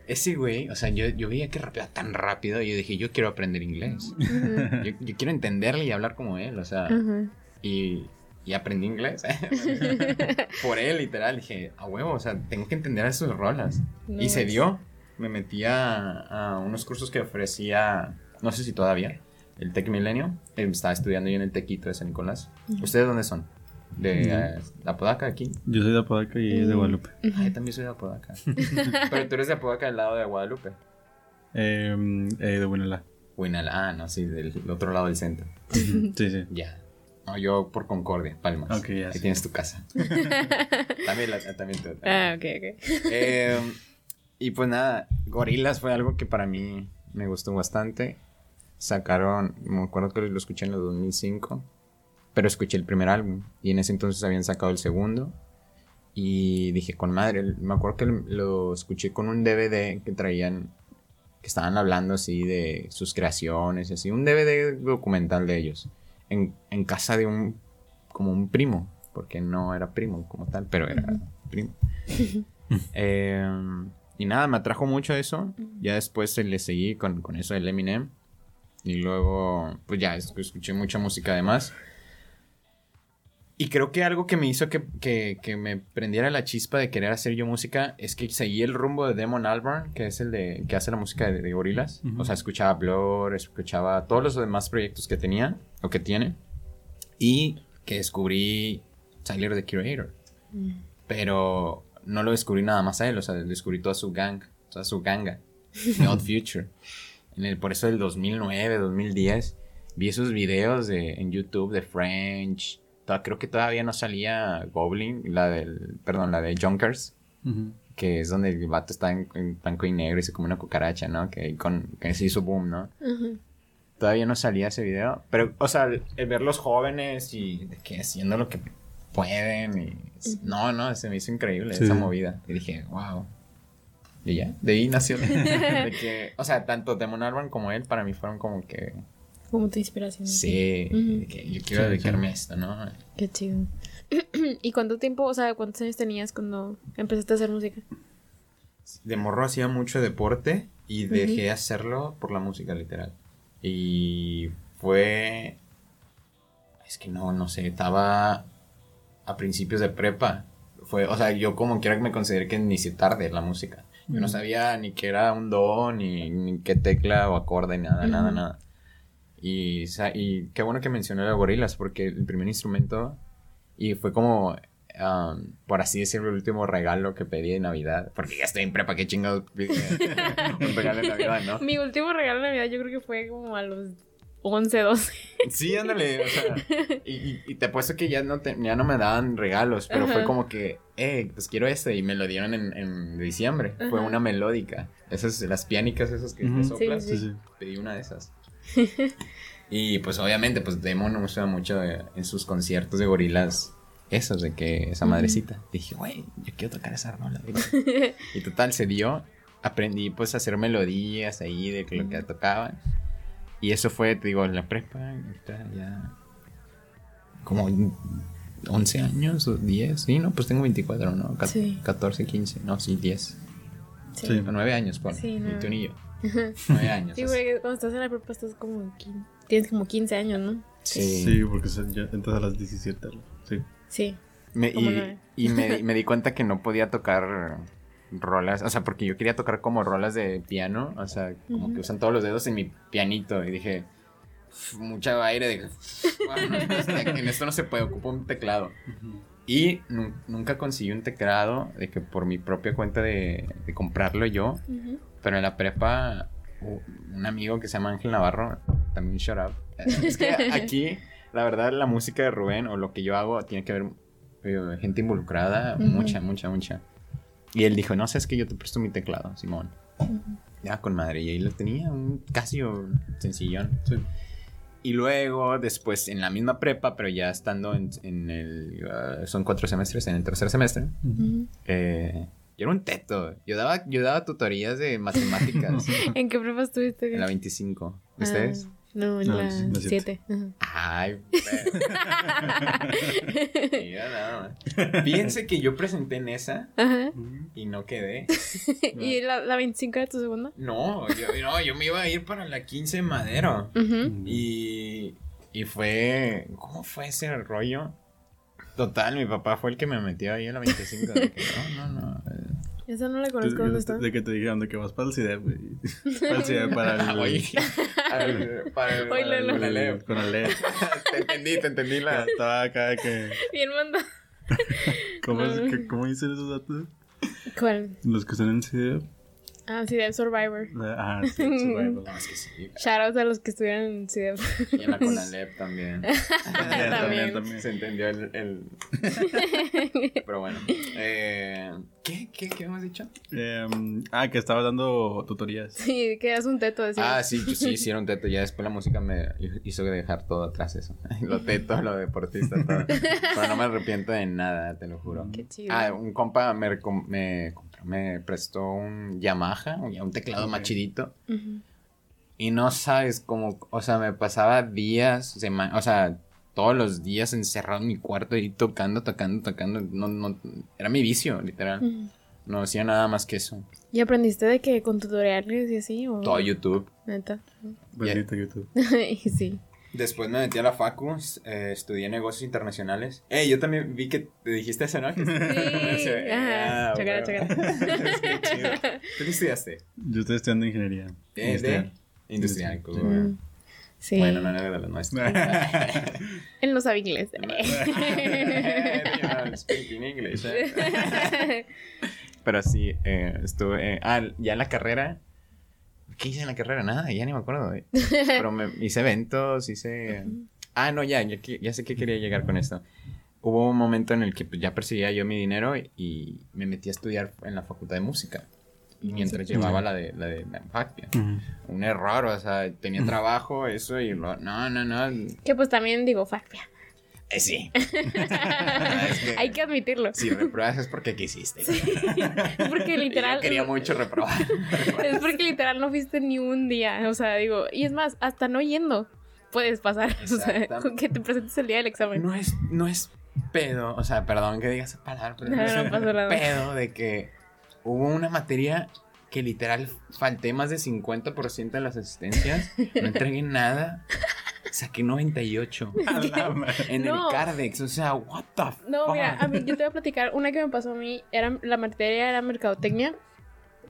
ese güey, o sea, yo, yo veía que rapeaba tan rápido y yo dije, yo quiero aprender inglés. Yo, yo quiero entenderle y hablar como él, o sea, y, y aprendí inglés. [LAUGHS] Por él, literal, dije, a huevo, o sea, tengo que entender a sus rolas.
No
y se dio. Me metí a, a unos cursos que ofrecía, no sé si todavía, el Tech Milenio. Estaba estudiando yo en el Tequito de San Nicolás. ¿Ustedes dónde son? ¿De eh, Apodaca aquí?
Yo soy de Apodaca y es de. Guadalupe.
Ah, yo también soy de Apodaca. [LAUGHS] Pero tú eres de Apodaca del lado de Guadalupe.
Eh, eh, de Buenala.
Buenala, ah, no, sí, del otro lado del centro.
Sí, sí.
Ya. No, yo por Concordia, Palmas.
Ok, ya
Ahí tienes tu casa. [LAUGHS] también, la, también tú.
Ah, ok, ok.
Eh, y pues nada, Gorilas fue algo que para mí me gustó bastante. Sacaron, me acuerdo que lo escuché en el 2005, pero escuché el primer álbum y en ese entonces habían sacado el segundo. Y dije, con madre, me acuerdo que lo escuché con un DVD que traían, que estaban hablando así de sus creaciones, así, un DVD documental de ellos, en, en casa de un, como un primo, porque no era primo como tal, pero era primo. [LAUGHS] [LAUGHS] Eh, y nada, me atrajo mucho eso. Ya después le seguí con, con eso del Eminem. Y luego, pues ya es- escuché mucha música además. Y creo que algo que me hizo que, que- que me prendiera la chispa de querer hacer yo música es que seguí el rumbo de Damon Albarn, que es el de que hace la música de, de Gorillaz.
Ujú.
O sea, escuchaba Blur, escuchaba todos los demás proyectos que tenía o que tiene. Y que descubrí Tyler the Curator. Pero no lo descubrí nada más a él, o sea, descubrí toda su gang, toda su ganga, [LAUGHS] The Odd Future. En el, por eso del 2009, 2010, vi esos videos de, en YouTube de French. Creo que todavía no salía Goblin, la del, perdón, la de Junkers, que es donde el vato está en, en blanco y negro y se come una cucaracha, ¿no? Que, con, que se hizo boom, ¿no? Todavía no salía ese video. Pero, o sea, el, el ver los jóvenes y de que haciendo lo que pueden. Y, No, no, se me hizo increíble
Sí.
esa movida. Y dije, wow. Y ya, de ahí nació. [LAUGHS] de que, o sea, tanto Demon Albarn como él para mí fueron como que.
Como tu inspiración.
Sí, que yo quiero
Sí,
dedicarme
sí.
a esto, ¿no?
Qué chido. [CLEARS THROAT] ¿Y cuánto tiempo, o sea, cuántos años tenías cuando empezaste a hacer música?
De morro hacía mucho deporte y dejé de hacerlo por la música, literal. Y fue. Es que no, no sé, estaba a principios de prepa. Fue, o sea, yo como quiera que me consideré que inicié tarde la música. Yo no sabía ni qué era un do, ni, ni qué tecla o acorde, nada, nada, nada. Y, y qué bueno que mencioné a Gorilas, porque el primer instrumento, y fue como, um, por así decirlo, el último regalo que pedí de Navidad, porque ya estoy en prepa, qué chingados pide [LAUGHS] un regalo de Navidad, ¿no?
Mi último regalo de Navidad yo creo que fue como a los 11, 12.
Sí, ándale, o sea, y, y- y te apuesto que ya no, te- ya no me daban regalos, pero fue como que, eh, pues quiero este, y me lo dieron en, en diciembre, fue una melódica, esas, las pianicas esas que te soplas,
Sí, sí.
pedí una de esas. [LAUGHS] y pues obviamente, pues Damon usa mucho eh, en sus conciertos de gorilas esos de que esa madrecita. Dije, güey, yo quiero tocar esa rola. güey". [LAUGHS] y total, se dio. Aprendí pues a hacer melodías ahí de lo que tocaban. Y eso fue, te digo, en la prepa, ya como 11 años o 10. Sí, no, pues tengo 24, ¿no? Ca-
Sí.
14, 15, no, sí, 10.
Sí.
Sí.
O 9 años, por
Sí,
Y
nueve.
tú ni yo. 9 años.
Sí, porque cuando estás en la prepa estás como Tienes como 15 años, ¿no?
Sí.
Sí, porque entras a las 17. Sí.
Sí.
Me- y
nueve.
y me, me di cuenta que no podía tocar rolas, o sea, porque yo quería tocar como rolas de piano, o sea, como que usan todos los dedos en mi pianito y dije, "Uf, mucha aire, de [LAUGHS] en esto no se puede, ocupo un teclado. Y nu- nunca conseguí un teclado de que por mi propia cuenta de, de comprarlo yo,
Ujú.
Pero en la prepa un amigo que se llama Ángel Navarro, también shout out. Es que [LAUGHS] aquí, la verdad, la música de Rubén o lo que yo hago tiene que ver eh, gente involucrada, mucha, mucha, mucha. Y él dijo, no, sabes que yo te presto mi teclado, Simón. Ya con madre. Y ahí lo tenía, un Casio sencillón.
Sí.
Y luego, después, en la misma prepa, pero ya estando en, en el... ah, son cuatro semestres, en el tercer semestre. Eh, yo era un teto. Yo daba, yo daba tutorías de matemáticas [LAUGHS] [LAUGHS]
¿En qué prepa estuviste?
en la 25. ¿Ustedes?
Ah, No, en
No,
la
es la siete.
7.
Ay, [LAUGHS] Mira nada más. Fíjense que yo presenté en esa
Ajá.
y no quedé.
¿Y la, la 25 era tu segunda?
No, yo, no, yo me iba a ir para la 15 de Madero.
Ujú.
Y, y fue. ¿Cómo fue ese rollo? Total, mi papá fue el que me metió ahí a la 25. de que, no, no, no. eh,
Esa no la conozco. ¿Dónde está?
De que te dijeron de que vas [LAUGHS] para el CIDEP, güey. Para el CIDEP, para el...
Oye, [LAUGHS] para el, para el-
Lolo.
con el
Lele.
Con el LED. [LAUGHS]
Te entendí, te entendí la.
Estaba acá que...
Bien manda.
¿Cómo, es
No.
que, ¿Cómo dicen esos datos?
¿Cuál?
Los que están en CIDEP.
Ah, CDF [LAUGHS] Survivor.
Ah, sí, Survival.
No, es que sí.
Shoutouts a los que estuvieron en CDF.
Y en la Conalep [LAUGHS] también. [LAUGHS]
También, también, también.
Se entendió el. el- Pero bueno. Eh, ¿qué, ¿Qué? ¿Qué hemos dicho?
Em, ah, que estaba dando tutorías.
Sí, que das un teto así.
Ah, sí, sí, hicieron teto. Ya después la música me hizo dejar todo atrás eso. Lo teto, lo deportista, todo. Pero no me arrepiento de nada, te lo juro.
Qué chido.
Ah, un compa me, recom- me, me prestó un Yamaha, un un teclado más chidito.
Ujú.
Y no sabes cómo, o sea, me pasaba días, sema- o sea, todos los días encerrado en mi cuarto y tocando, tocando, tocando. No, no, era mi vicio, literal.
Ujú.
No hacía nada más que eso.
¿Y aprendiste de que con tutoriales y así? O...
Todo YouTube.
Neta.
Bendito YouTube.
Y [LAUGHS] sí.
Después me metí a la Facu, eh, estudié negocios internacionales. Eh, yo también vi que te dijiste eso, ¿no? [LAUGHS]
Sí. Ajá.
Ah, bueno. [LAUGHS] chido. ¿Tú qué estudiaste?
Yo estoy estudiando ingeniería. Industrial.
de industrial. cool.
Mm. Sí.
Bueno, no era de los nuestros. [LAUGHS]
Él no sabe inglés.
Speaking English, eh. Pero sí, eh, estuve. eh, ah, ya en la carrera. ¿Qué hice en la carrera? Nada, ya ni me acuerdo. eh. [LAUGHS] Pero me, hice eventos, hice. Ah, no, ya, ya, ya sé que quería llegar con esto. Hubo un momento en el que pues, ya perseguía yo mi dinero y me metí a estudiar en la facultad de música. Mientras llevaba la de la de la FACPIA.
Ujú.
Un error, o sea, tenía trabajo, eso y lo. No, no, no.
que pues también digo, factia.
Eh, sí. [LAUGHS] Es que-
Hay que admitirlo.
Si repruebas es porque quisiste.
Es porque [LAUGHS] literal.
Yo quería mucho reprobar. [LAUGHS]
Es porque literal no fuiste ni un día. O sea, digo, y es más, hasta no yendo puedes pasar. O sea, con que te presentes el día del examen.
No es, no es pedo, o sea, perdón que diga esa palabra, pero
No,
no,
no
es
pasó nada.
pedo de que hubo una materia que literal falté más de 50% de las asistencias, no entregué nada, saqué 98 [LAUGHS]
A la madre.
en
No.
el Cardex, o sea, what the
No, mira,
fuck?
a mí, yo te voy a platicar. Una que me pasó a mí, era, la materia era mercadotecnia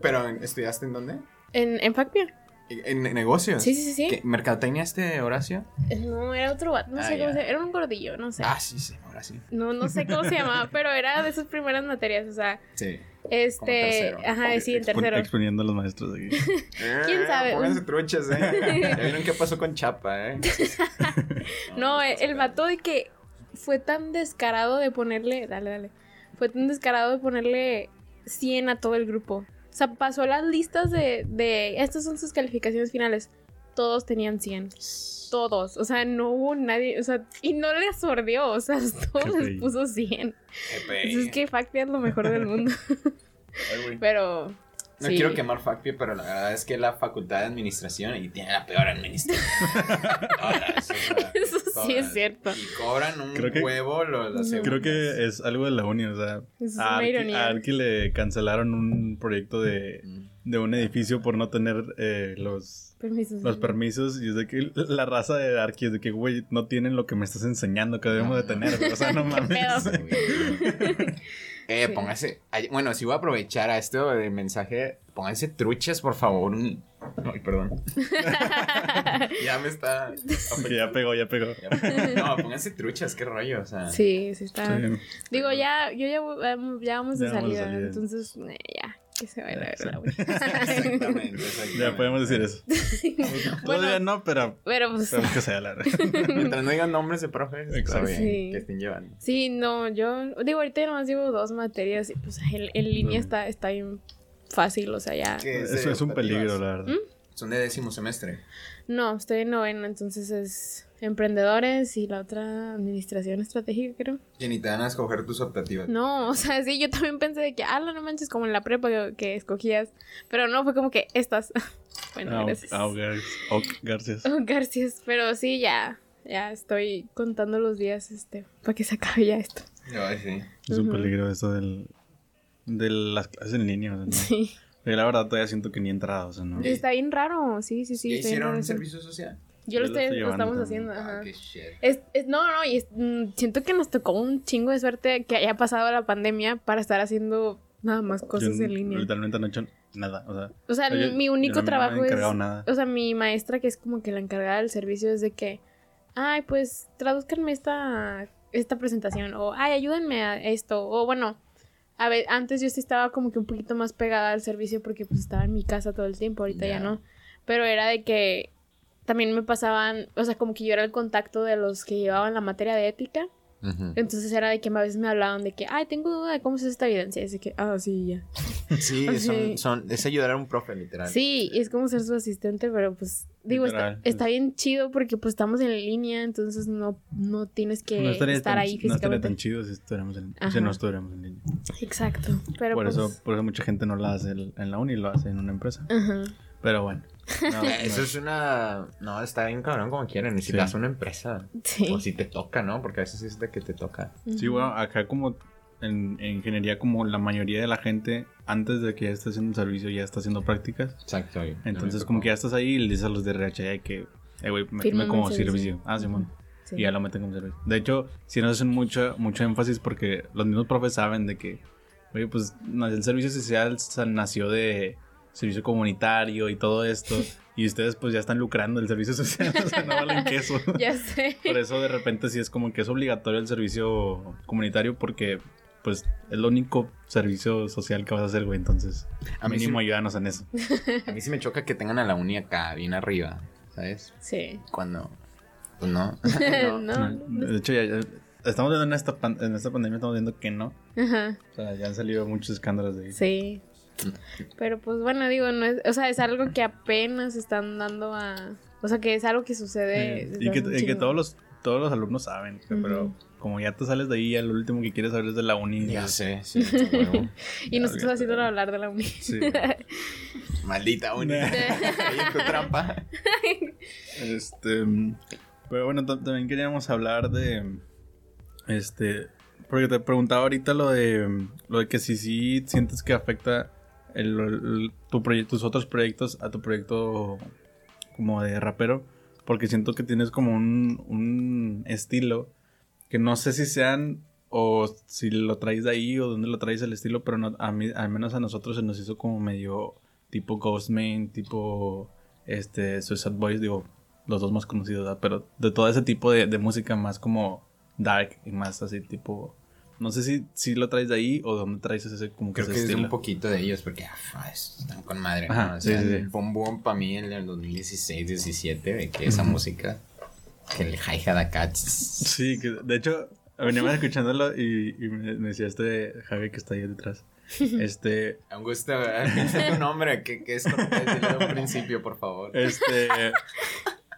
Pero, ¿estudiaste en dónde?
en, en FACPIA.
¿En, en negocios?
Sí, sí, sí, sí.
¿Qué, ¿Mercadotecnia este Horacio?
No, era otro no
Ah,
sé cómo
ya.
se Era un gordillo, no sé.
Ah, sí, sí, ahora sí.
No, no sé cómo se llamaba, pero era de sus primeras materias. O sea,
Sí.
Este. Ajá, sí, en tercero.
exponiendo a los maestros aquí. [LAUGHS]
¿Quién sabe?
Pónganse truchas, eh. [LAUGHS] Ya vieron qué pasó con Chapa, eh. [LAUGHS]
No, el, el vato de que fue tan descarado de ponerle. Dale, dale. Fue tan descarado de ponerle 100 a todo el grupo. O sea, pasó las listas de, de. Estas son sus calificaciones finales. Todos tenían 100. Todos. O sea, no hubo nadie. O sea, y no les sordió. O sea, [LAUGHS] todos les puso 100.
Epe.
Entonces es que Factia es lo mejor del mundo. [LAUGHS]
Ay, güey.
Pero.
No
sí.
quiero quemar Facpia, pero la verdad es que la facultad de administración y tiene la peor administración. [LAUGHS] Todas, o sea,
Eso sí
todas.
es cierto.
Y cobran un
Creo que-
huevo los, las
Ujú.
Creo que es algo de la uni, o sea,
Es
a
ironía.
a Arki le cancelaron un proyecto de,
Mm.
De un edificio por no tener eh, los,
Permisos.
los permisos y es de que la raza de Arki es de que, güey, no tienen lo que me estás enseñando que debemos de tener, o sea, no [LAUGHS] mames. [LAUGHS]
Eh,
Sí.
póngase. Bueno, si voy a aprovechar a esto del mensaje, pónganse truchas, por favor. un- Ay, perdón. [LAUGHS] ya me está.
Ya pegó, ya pegó.
No, pónganse truchas, qué rollo, o sea.
Sí, sí está.
Sí.
Digo, ya, yo ya, vamos- ya vamos de
Ya vamos de
salida,
salida.
entonces, eh, ya, que se vaya a ver la güey. [LAUGHS]
Exactamente, exactamente.
Ya podemos decir eso. [LAUGHS] Todavía no, pero
Pero pues,
que [LAUGHS] sea
Mientras no digan nombres de profes, está bien
Sí.
que estén llevando.
sí, no, yo, digo, ahorita nomás llevo dos materias y pues en, en línea
Mm.
está, está bien fácil, o sea, ya.
¿Qué
eso es un peligro, la verdad.
Son de décimo semestre.
No, estoy en noveno, entonces es emprendedores y la otra administración estratégica, creo.
Jenny, te van a escoger tus optativas.
No, o sea, sí, yo también pensé de que, ah, no manches, como en la prepa que, que escogías, pero no, fue como que estas. [LAUGHS] Bueno,
Ah,
gracias.
ah, ok, gracias.
Oh, gracias. Pero sí, ya. Ya estoy contando los días, este, para que se acabe ya esto.
Ay, sí.
Es un
Ujú.
peligro eso del, de las clases en línea. o sea, ¿no?
Sí.
Yo la verdad todavía siento que ni he entrado, o sea, ¿no?
Está bien raro. Sí, sí, sí.
¿Ya hicieron
raro
un servicio social?
Yo lo
Yo lo
estoy, lo estamos
también.
haciendo.
Ah,
Ajá.
shit.
Es, es- no, no, y es- mm, siento que nos tocó un chingo de suerte que haya pasado la pandemia para estar haciendo nada más cosas
Yo
en línea.
Literalmente no he hecho nada, o sea.
O sea,
yo-
mi único
no
trabajo
he
es.
encargado nada.
O sea, mi maestra, que es como que la encargada del servicio, es de que. Ay, pues traduzcanme esta, esta presentación. O, ay, ayúdenme a esto. O bueno, a ver, antes yo sí estaba como que un poquito más pegada al servicio porque pues estaba en mi casa todo el tiempo. Ahorita Ya. no. Pero era de que también me pasaban. O sea, como que yo era el contacto de los que llevaban la materia de ética. Entonces era de que a veces me hablaban de que, ay, tengo duda de cómo se hace esta evidencia. Y así que, ah, sí, ya. [LAUGHS]
Sí, son, son, es ayudar a un profe, literal.
Sí, es como ser su asistente, pero pues digo, está, está
pues.
bien chido porque pues estamos en línea, entonces no, no tienes que
no
estar
tan,
ahí
no estaría
físicamente.
tan chido si estuviéramos en, si no estuviéramos en línea.
Exacto, pero
por,
pues...
eso, por eso mucha gente no la hace en en la uni, lo hace en una empresa.
Ajá.
Pero bueno. No, [LAUGHS]
Eso
no.
es una... No, está bien cabrón como quieren. Si
Sí.
una empresa.
Sí.
O si te toca, ¿no? Porque a veces es de que te toca.
Sí, bueno, acá como en, en ingeniería, como la mayoría de la gente, antes de que ya esté haciendo servicio, ya está haciendo prácticas.
Exacto. yo-
Entonces,
me
como que ya estás ahí y le dices a los de RH "Ay, que, eh, güey,
Fírmame
como
un servicio".
servicio. Ah, Simón.
Sí.
Y ya lo meten como servicio. De hecho, si nos hacen mucho, mucho énfasis porque los mismos profes saben de que, oye, pues no, el servicio social nació de servicio comunitario y todo esto. y ustedes pues ya están lucrando el servicio [LAUGHS] social, o sea, no valen queso. [LAUGHS]
Ya sé.
Por eso de repente sí es como que es obligatorio el servicio comunitario porque pues es el único servicio social que vas a hacer, güey. Entonces,
A mí, sí,
mínimo ayúdanos en eso.
a mí sí me choca que tengan a la uni acá, bien arriba. ¿Sabes?
Sí.
Cuando... Pues no.
no, [LAUGHS]
No,
no.
De hecho, ya, ya- estamos viendo en esta, pan- en esta pandemia, estamos viendo que no.
Ajá.
O sea, ya han salido muchos escándalos de ahí.
Sí. Pero pues bueno, digo, no es, o sea, es algo que apenas están dando a, o sea, que es algo que sucede.
Sí.
desde
Y que, y todos los todos los alumnos saben, pero como ya te sales de ahí, ya lo último que quieres saber es de la uni.
Ya sé, [LAUGHS] sí. a huevo. [LAUGHS]
Y nosotros haciéndolo hablar de la uni.
Sí. [LAUGHS]
Maldita uni. Ahí en tu trampa.
Este, pero bueno, ta- también queríamos hablar de, este, porque te preguntaba ahorita lo de, lo de que si sí sientes que afecta el, tu tus otros proyectos a tu proyecto como de rapero, porque siento que tienes como un, estilo que no sé si sean o si lo traes de ahí o dónde lo traes el estilo, pero no- a mí, al menos a nosotros se nos hizo como medio tipo Ghostman, tipo este Suicide Boys, digo, los dos más conocidos, pero de todo ese tipo de, de música más como dark y más así tipo, no sé si, si lo traes de ahí o dónde traes ese como que
Creo
ese
que es
estilo.
un poquito de ellos porque ah, están con madre.
Ajá,
¿no? O sea,
sí, sí.
el boom boom para mí en el 2016, 17, de que esa música, que el hi-hat acá.
Sí, que de hecho veníamos escuchándolo y, y me, me decía este Javi que está ahí detrás. [LAUGHS] Este,
¿verdad? Piensa tu nombre, que, que es como que decirlo de un principio, por favor.
este,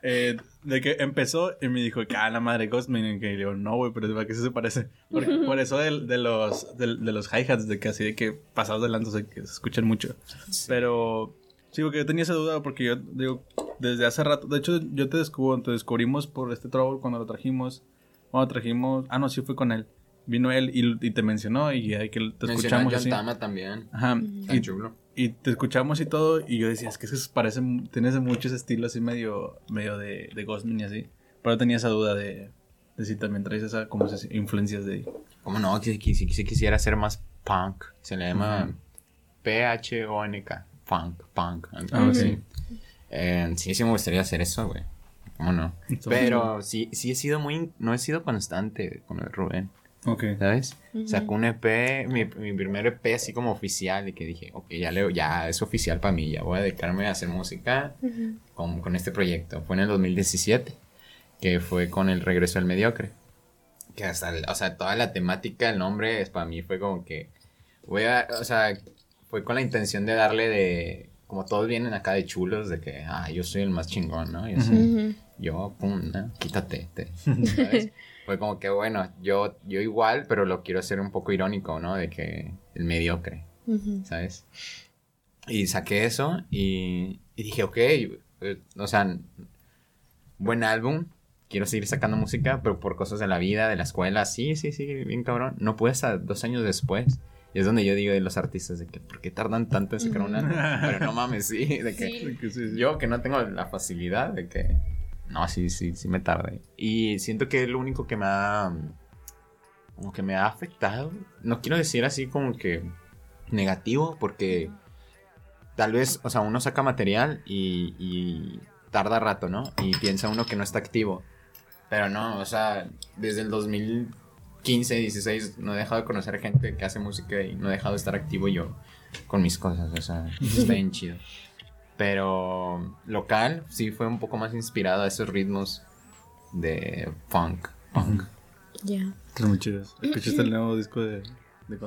eh, de que empezó y me dijo que ah, la madre Ghostman y que le digo, no, güey, pero ¿para qué se parece? Porque, por eso de, de los, de, de los hi-hats, de que así de que pasados de lanza, o sea, que se escuchan mucho. Pero sí, porque yo tenía esa duda porque yo digo, desde hace rato, de hecho yo te descubro, te descubrimos por este trouble cuando lo trajimos, cuando trajimos, ah, no, sí fue con él. Vino él y, y te mencionó y ahí que te
Mencionó a
escuchamos
John
así.
Tama también.
Ajá.
Tan
Y,
chulo.
Y te escuchamos y todo, y yo decía, es que eso se parece, tienes mucho ese estilo así medio, medio de, de Ghostman y así. Pero tenía esa duda de, de si también traes esa, como esas influencias de.
¿Cómo no? Si, si, si quisiera ser más punk. Se le llama. P-H-O-N-K. Funk, punk.
Ah,
sí. Eh, sí, sí me gustaría hacer eso, güey. ¿Cómo no? Pero sí, sí he sido muy... No he sido constante con el Rubén,
Ok.
¿sabes? Sacó un EP, mi, mi primer EP así como oficial y que dije, ok, ya, leo, ya es oficial para mí, ya voy a dedicarme a hacer música con, con este proyecto. Fue en el 2017, que fue con el regreso al mediocre. Que hasta, o sea, toda la temática, el nombre, es, para mí fue como que, voy a, o sea, fue con la intención de darle de, como todos vienen acá de chulos, de que, ah, yo soy el más chingón, ¿no? Yo, soy- yo pum, ¿no? quítate, te- [LAUGHS] ¿sabes? Fue como que, bueno, yo, yo igual, pero lo quiero hacer un poco irónico, ¿no? De que el mediocre.
Ujú.
¿sabes? Y saqué eso y, Y dije, ok, eh, o sea, buen álbum, quiero seguir sacando música, pero por cosas de la vida, de la escuela, sí, sí, sí, bien cabrón. No pude hasta dos años después. Y es donde yo digo de los artistas, de que, ¿por qué tardan tanto en sacar un álbum? Pero no mames, sí, de que
sí.
yo que no tengo la facilidad de que... No, sí, sí, sí me tardé. Y siento que es lo único que me ha... Como que me ha afectado. No quiero decir así como que negativo, porque tal vez, o sea, uno saca material y, y tarda rato, ¿no? Y piensa uno que no está activo. Pero no, o sea, desde el 2015, 16, no he dejado de conocer gente que hace música y no he dejado de estar activo yo con mis cosas, o sea, está bien [LAUGHS] chido. Pero local, sí fue un poco más inspirado a esos ritmos de funk. punk.
Ya.
Están muy chidos. [CLEARS THROAT] ¿Escuchaste el nuevo disco de, de?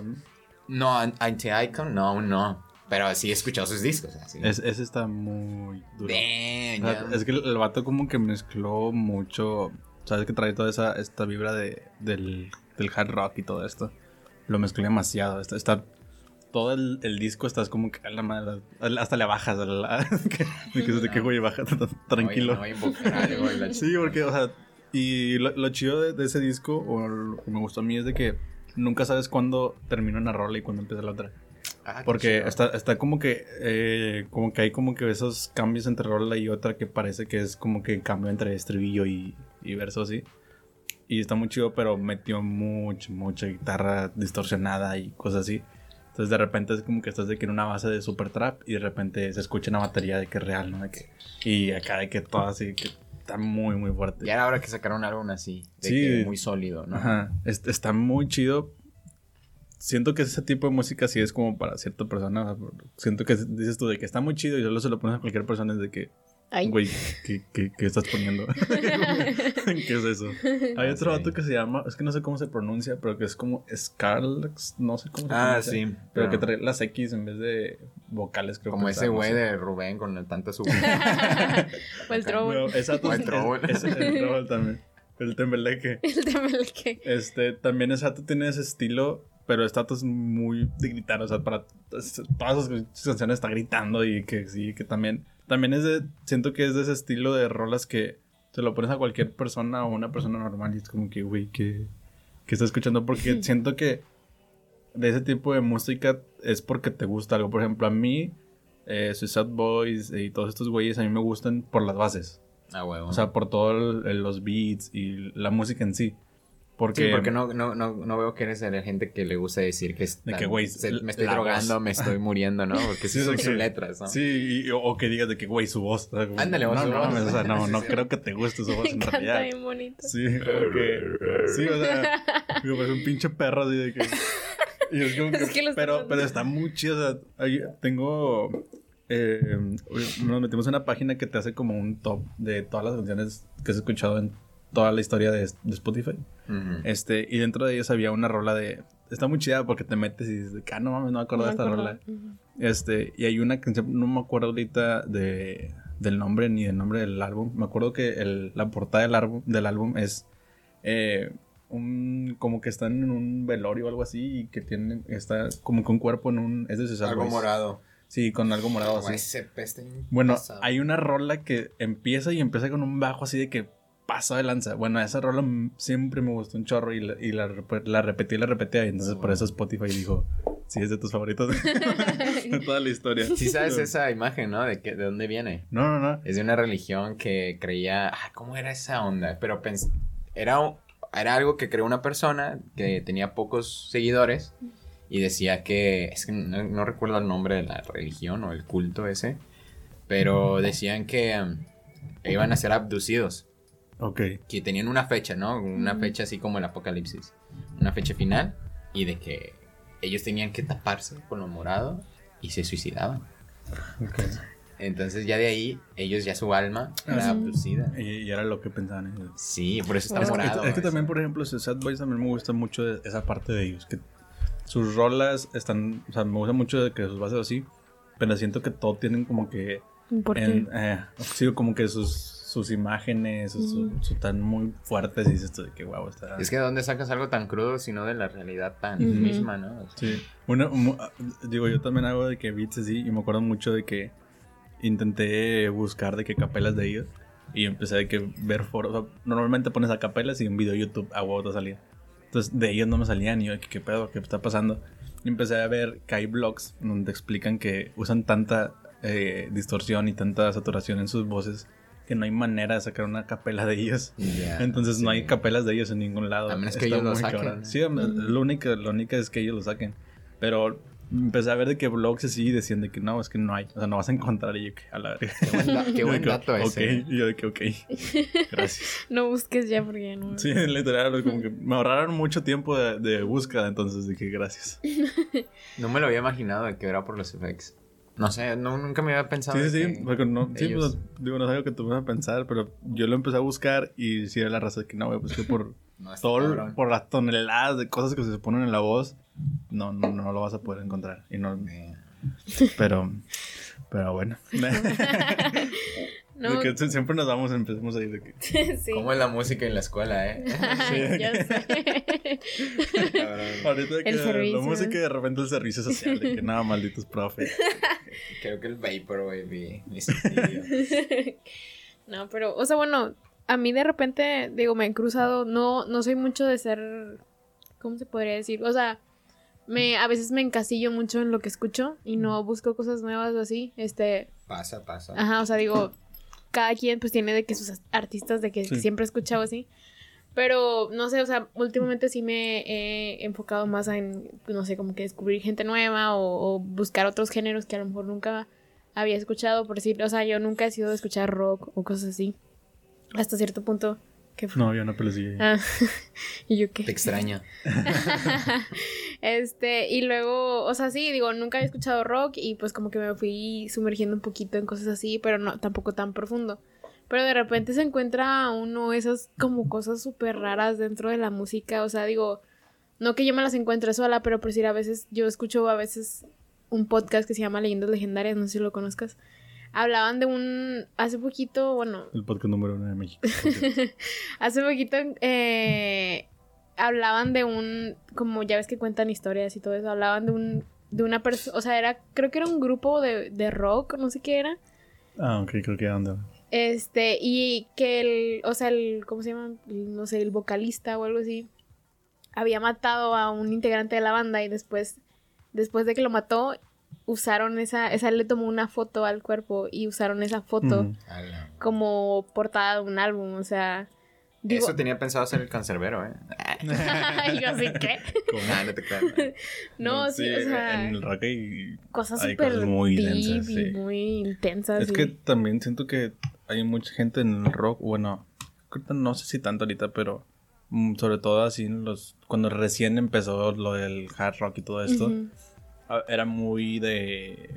No, An- Anti-Icon, no, aún no. Pero sí he escuchado sus discos. Así.
Es- ese está muy duro.
Damn,
O sea,
ya.
es que el, el vato como que mezcló mucho. Sabes que trae toda esa esta vibra de, del, del hard rock y todo esto. Lo mezcló demasiado. Está, está- todo el, el disco estás como que a la madre. Hasta le bajas. A la, [LAUGHS] que, [LAUGHS] de que, de que, güey, baja tranquilo.
No algo [LAUGHS]
Sí, porque, o sea, y lo, lo chido de, de ese disco, o lo que me gustó a mí, es de que nunca sabes cuándo termina una rola y cuándo empieza la otra.
Ah,
Porque está, está como que, eh, como que hay como que esos cambios entre rola y otra que parece que es como que cambio entre estribillo y, y verso así. Y está muy chido, pero metió mucho, mucha guitarra distorsionada y cosas así. Entonces de repente es como que estás de que en una base de super trap y de repente se escucha una batería de que es real, ¿no? De que, y acá de que todo así, que está muy, muy fuerte.
Ya era hora que sacaron un álbum así. De
Sí.
que muy sólido, ¿no?
Ajá, es- está muy chido. Siento que ese tipo de música sí es como para cierta persona. o sea, por- Siento que dices tú de que está muy chido y solo se lo pones a cualquier persona. Es de que. Güey, ¿qué, qué, qué estás poniendo? [LAUGHS] ¿Qué es eso? Hay
Ah,
otro
sí.
vato que se llama, es que no sé cómo se pronuncia, pero que es como Scarlex, no sé cómo se
Ah,
pronuncia.
sí.
Pero que trae las X en vez de vocales, creo
Como
que
ese güey de Rubén con el tanto su. [LAUGHS]
O el
No, ese vato
O el troll.
es- es el troll también. El tembeleque. [LAUGHS]
El tembleque.
Este, también Sato tiene ese estilo, pero Sato es muy de gritar, o sea, para todas sus canciones está gritando y que sí, que también, también es de, siento que es de ese estilo de rolas que se lo pones a cualquier persona o una persona normal y es como que, güey, que, que está escuchando, porque [LAUGHS] siento que de ese tipo de música es porque te gusta algo, por ejemplo, a mí, eh, Suicide Boys y todos estos güeyes a mí me gustan por las bases.
Ah, huevo.
O sea, por todos los beats y la música en sí. Porque,
Sí, porque no, no, no, no veo que eres de la gente que le gusta decir que está,
De que, güey,
se- me estoy drogando,
voz. [LAUGHS]
me estoy muriendo, ¿no? Porque sí,
Sí,
son sus letras, ¿no?
Sí, y- o, que digas de que, güey, su voz.
Ándale, o
no,
su
no,
voz.
mames, o sea, no, [LAUGHS] no creo que te guste su voz en
Canta
realidad.
bien bonito.
Sí, como que. Sí, o sea, digo, pues un pinche perro así de que. Y es como [LAUGHS] que.
Es que lo
pero, pero está muy chido. O sea, ahí tengo. eh, nos metimos en una página que te hace como un top de todas las canciones que has escuchado en toda la historia de, de Spotify. Este, y dentro de ellos había una rola de. Está muy chida porque te metes y dices, ah, no mames, no me acuerdo de
No
esta
acuerdo.
rola. Este, y hay una canción, no me acuerdo ahorita de, del nombre ni del nombre del álbum. Me acuerdo que el- la portada del álbum, del álbum es eh, un, como que están en un velorio o algo así y que tienen, está como que un cuerpo en un, es de Suicide
Algo
Boys.
morado.
Sí, con algo morado
Güey,
así.
ese peste
Bueno,
pasado.
hay una rola que empieza y empieza con un bajo así de que pasa de lanza. Bueno, esa rola siempre me gustó un chorro y la, y la, rep- la repetí y la repetía. Y entonces por eso Spotify dijo, sí, es de tus favoritos [LAUGHS] de toda la historia.
Sí sabes esa imagen, ¿no? De, que, de dónde viene.
No, no, no.
Es de una religión que creía... Ah, ¿cómo era esa onda? Pero pens- era, era algo que creó una persona que tenía pocos seguidores y decía que... Es que no, no recuerdo el nombre de la religión o el culto ese, pero decían que um, iban a ser abducidos.
Ok.
que tenían una fecha, ¿no? Una fecha así como el apocalipsis. Una fecha final y de que ellos tenían que taparse con lo morado y se suicidaban.
ok.
Entonces ya de ahí, ellos ya su alma
Ah,
era
sí.
abducida.
Y, y era lo que pensaban ellos.
Sí, por eso está
Es
Es que,
morado.
es que
eso.
también, por ejemplo, Sad Boys también me gusta mucho de- esa parte de ellos. Que sus rolas están. O sea, me gusta mucho de que sus bases así. Pero siento que todo tienen como que.
¿Por qué?
en, eh, sí, como que sus, sus imágenes su, su- su- tan muy fuertes. Y dices de que, wow, está.
Es que de dónde sacas algo tan crudo sino de la realidad tan
Ujú.
misma, ¿no? O sea,
Sí. Mu- digo, yo también hago de que beats así. Y me acuerdo mucho de que. intenté buscar de qué capelas de ellos. Y empecé a que ver foros. normalmente pones a capelas y un video de YouTube a huevo te salía. Entonces de ellos no me salían y yo, ¿qué, qué pedo? ¿Qué está pasando? Y empecé a ver que hay blogs donde explican que usan tanta eh, distorsión y tanta saturación en sus voces que no hay manera de sacar una capela de ellos. [LAUGHS] Entonces no hay capelas de ellos en ningún lado.
A menos que ellos lo saquen.
Sí, lo, único, lo único es que ellos lo saquen. Pero empecé a ver de que blogs así decían de que no, es que no hay. O sea, no vas a encontrar. Y yo que a la
Qué buen, qué [LAUGHS] buen dato ese.
Ok, y yo de que ok. [LAUGHS] Gracias.
no busques ya porque no.
Sí, literal, como que me ahorraron mucho tiempo de, de búsqueda, entonces dije gracias.
no me lo había imaginado de que era por los effects. No sé, no, nunca me había pensado.
Sí, sí, sí. Porque no, sí, pues, digo, no sabía que tú me ibas a pensar, pero yo lo empecé a buscar y sí era la razón de que no, güey, pues que por [LAUGHS] todo, por las toneladas de cosas que se ponen en la voz, no, no, no lo vas a poder encontrar. Y no. Pero, pero bueno. [LAUGHS] [LAUGHS] No. De que siempre nos vamos, empezamos ahí de que... [LAUGHS]
Sí. ¿Cómo es la música en la escuela, eh? [LAUGHS] sí. ya sé. [LAUGHS]
Ahorita de que la música y de repente el servicio social, de que nada, malditos profes.
Creo que el Vaporwave mi, mi
No, pero, o sea, bueno, a mí de repente, digo, me he cruzado, no, no soy mucho de ser, ¿cómo se podría decir? O sea, me, a veces me encasillo mucho en lo que escucho y no busco cosas nuevas o así, este...
Pasa, pasa.
Ajá, o sea, digo, cada quien pues tiene de que sus artistas de que siempre he escuchado así. Pero no sé, o sea, últimamente sí me he enfocado más en, no sé, como que descubrir gente nueva o, buscar otros géneros que a lo mejor nunca había escuchado, por decir, o sea, yo nunca he sido de escuchar rock o cosas así. Hasta cierto punto.
No, yo no, pero sí.
Ah, [LAUGHS] ¿Y yo qué?
Te extraña. [LAUGHS]
este, y luego, o sea, sí, digo, nunca he escuchado rock y pues como que me fui sumergiendo un poquito en cosas así, pero no, tampoco tan profundo. Pero de repente se encuentra uno esas como cosas súper raras dentro de la música, o sea, digo, no que yo me las encuentre sola, pero por decir, a veces yo escucho a veces un podcast que se llama Leyendas Legendarias, no sé si lo conozcas hablaban de un, hace poquito, bueno.
El podcast número uno de México. [LAUGHS]
hace poquito eh, hablaban de un, como ya ves que cuentan historias y todo eso, hablaban de un, de una persona, o sea, era, creo que era un grupo de, de rock, no sé qué era.
Ah, ok, creo que era donde.
Este, y que el, o sea, el, ¿cómo se llama? No sé, el vocalista o algo así, había matado a un integrante de la banda y después, después de que lo mató, usaron esa, esa le tomó una foto al cuerpo y usaron esa foto como portada de un álbum, o sea...
Eso tenía pensado hacer el cancerbero, ¿eh? [LAUGHS]
y yo así, ¿qué? [LAUGHS]
Ah, no te [LAUGHS]
No, sí, o sea...
En el rock hay
cosas súper muy densas, y muy intensas.
Es que también siento que hay mucha gente en el rock, bueno, no sé si tanto ahorita, pero mm, sobre todo así los cuando recién empezó lo del hard rock y todo esto era muy de,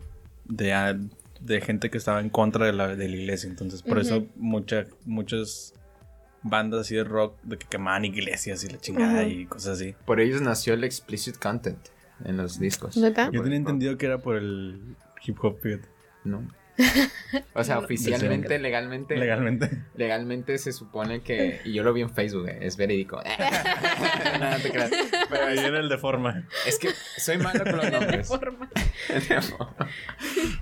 de, gente que estaba en contra de la, de la iglesia. Entonces, por eso mucha, muchas bandas así de rock de que quemaban iglesias y la chingada y cosas así.
Por ellos nació el explicit content en los discos.
Yo tenía entendido que era por el hip hop.
No. [LAUGHS] o sea, oficialmente, legalmente.
Legalmente.
Legalmente se supone que. Y yo lo vi en Facebook, eh, es verídico. [LAUGHS] [LAUGHS]
no, te creas. Pero ahí era el de forma.
Es que soy malo con los nombres.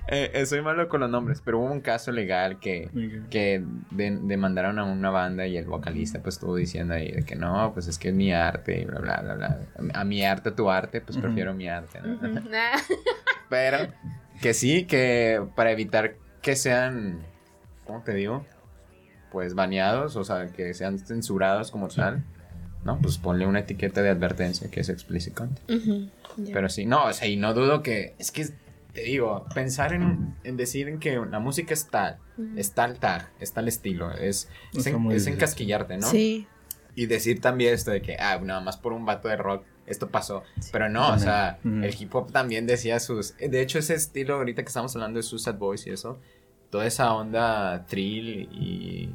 Eh, eh, soy malo con los nombres, pero hubo un caso legal que, que demandaron a una banda y el vocalista pues estuvo diciendo ahí de que no, pues es que es mi arte y bla, bla, bla, bla. A mi arte, tu arte, pues prefiero mi arte. pero que sí, que para evitar que sean, ¿cómo te digo? Pues baneados, o sea, que sean censurados como tal. ¿no? Pues ponle una etiqueta de advertencia que es explicit Pero sí, no, o sea, y no dudo que, es que, te digo, pensar en, en decir en que la música es tal, es tal tag, es tal estilo, es, es, encasquillarte, ¿no? Sí. Y decir también esto de que, ah, nada más por un vato de rock esto pasó. Pero no, o sea, el hip hop también decía sus. De hecho, ese estilo, ahorita que estamos hablando de Suicide Boys y eso, toda esa onda Trill y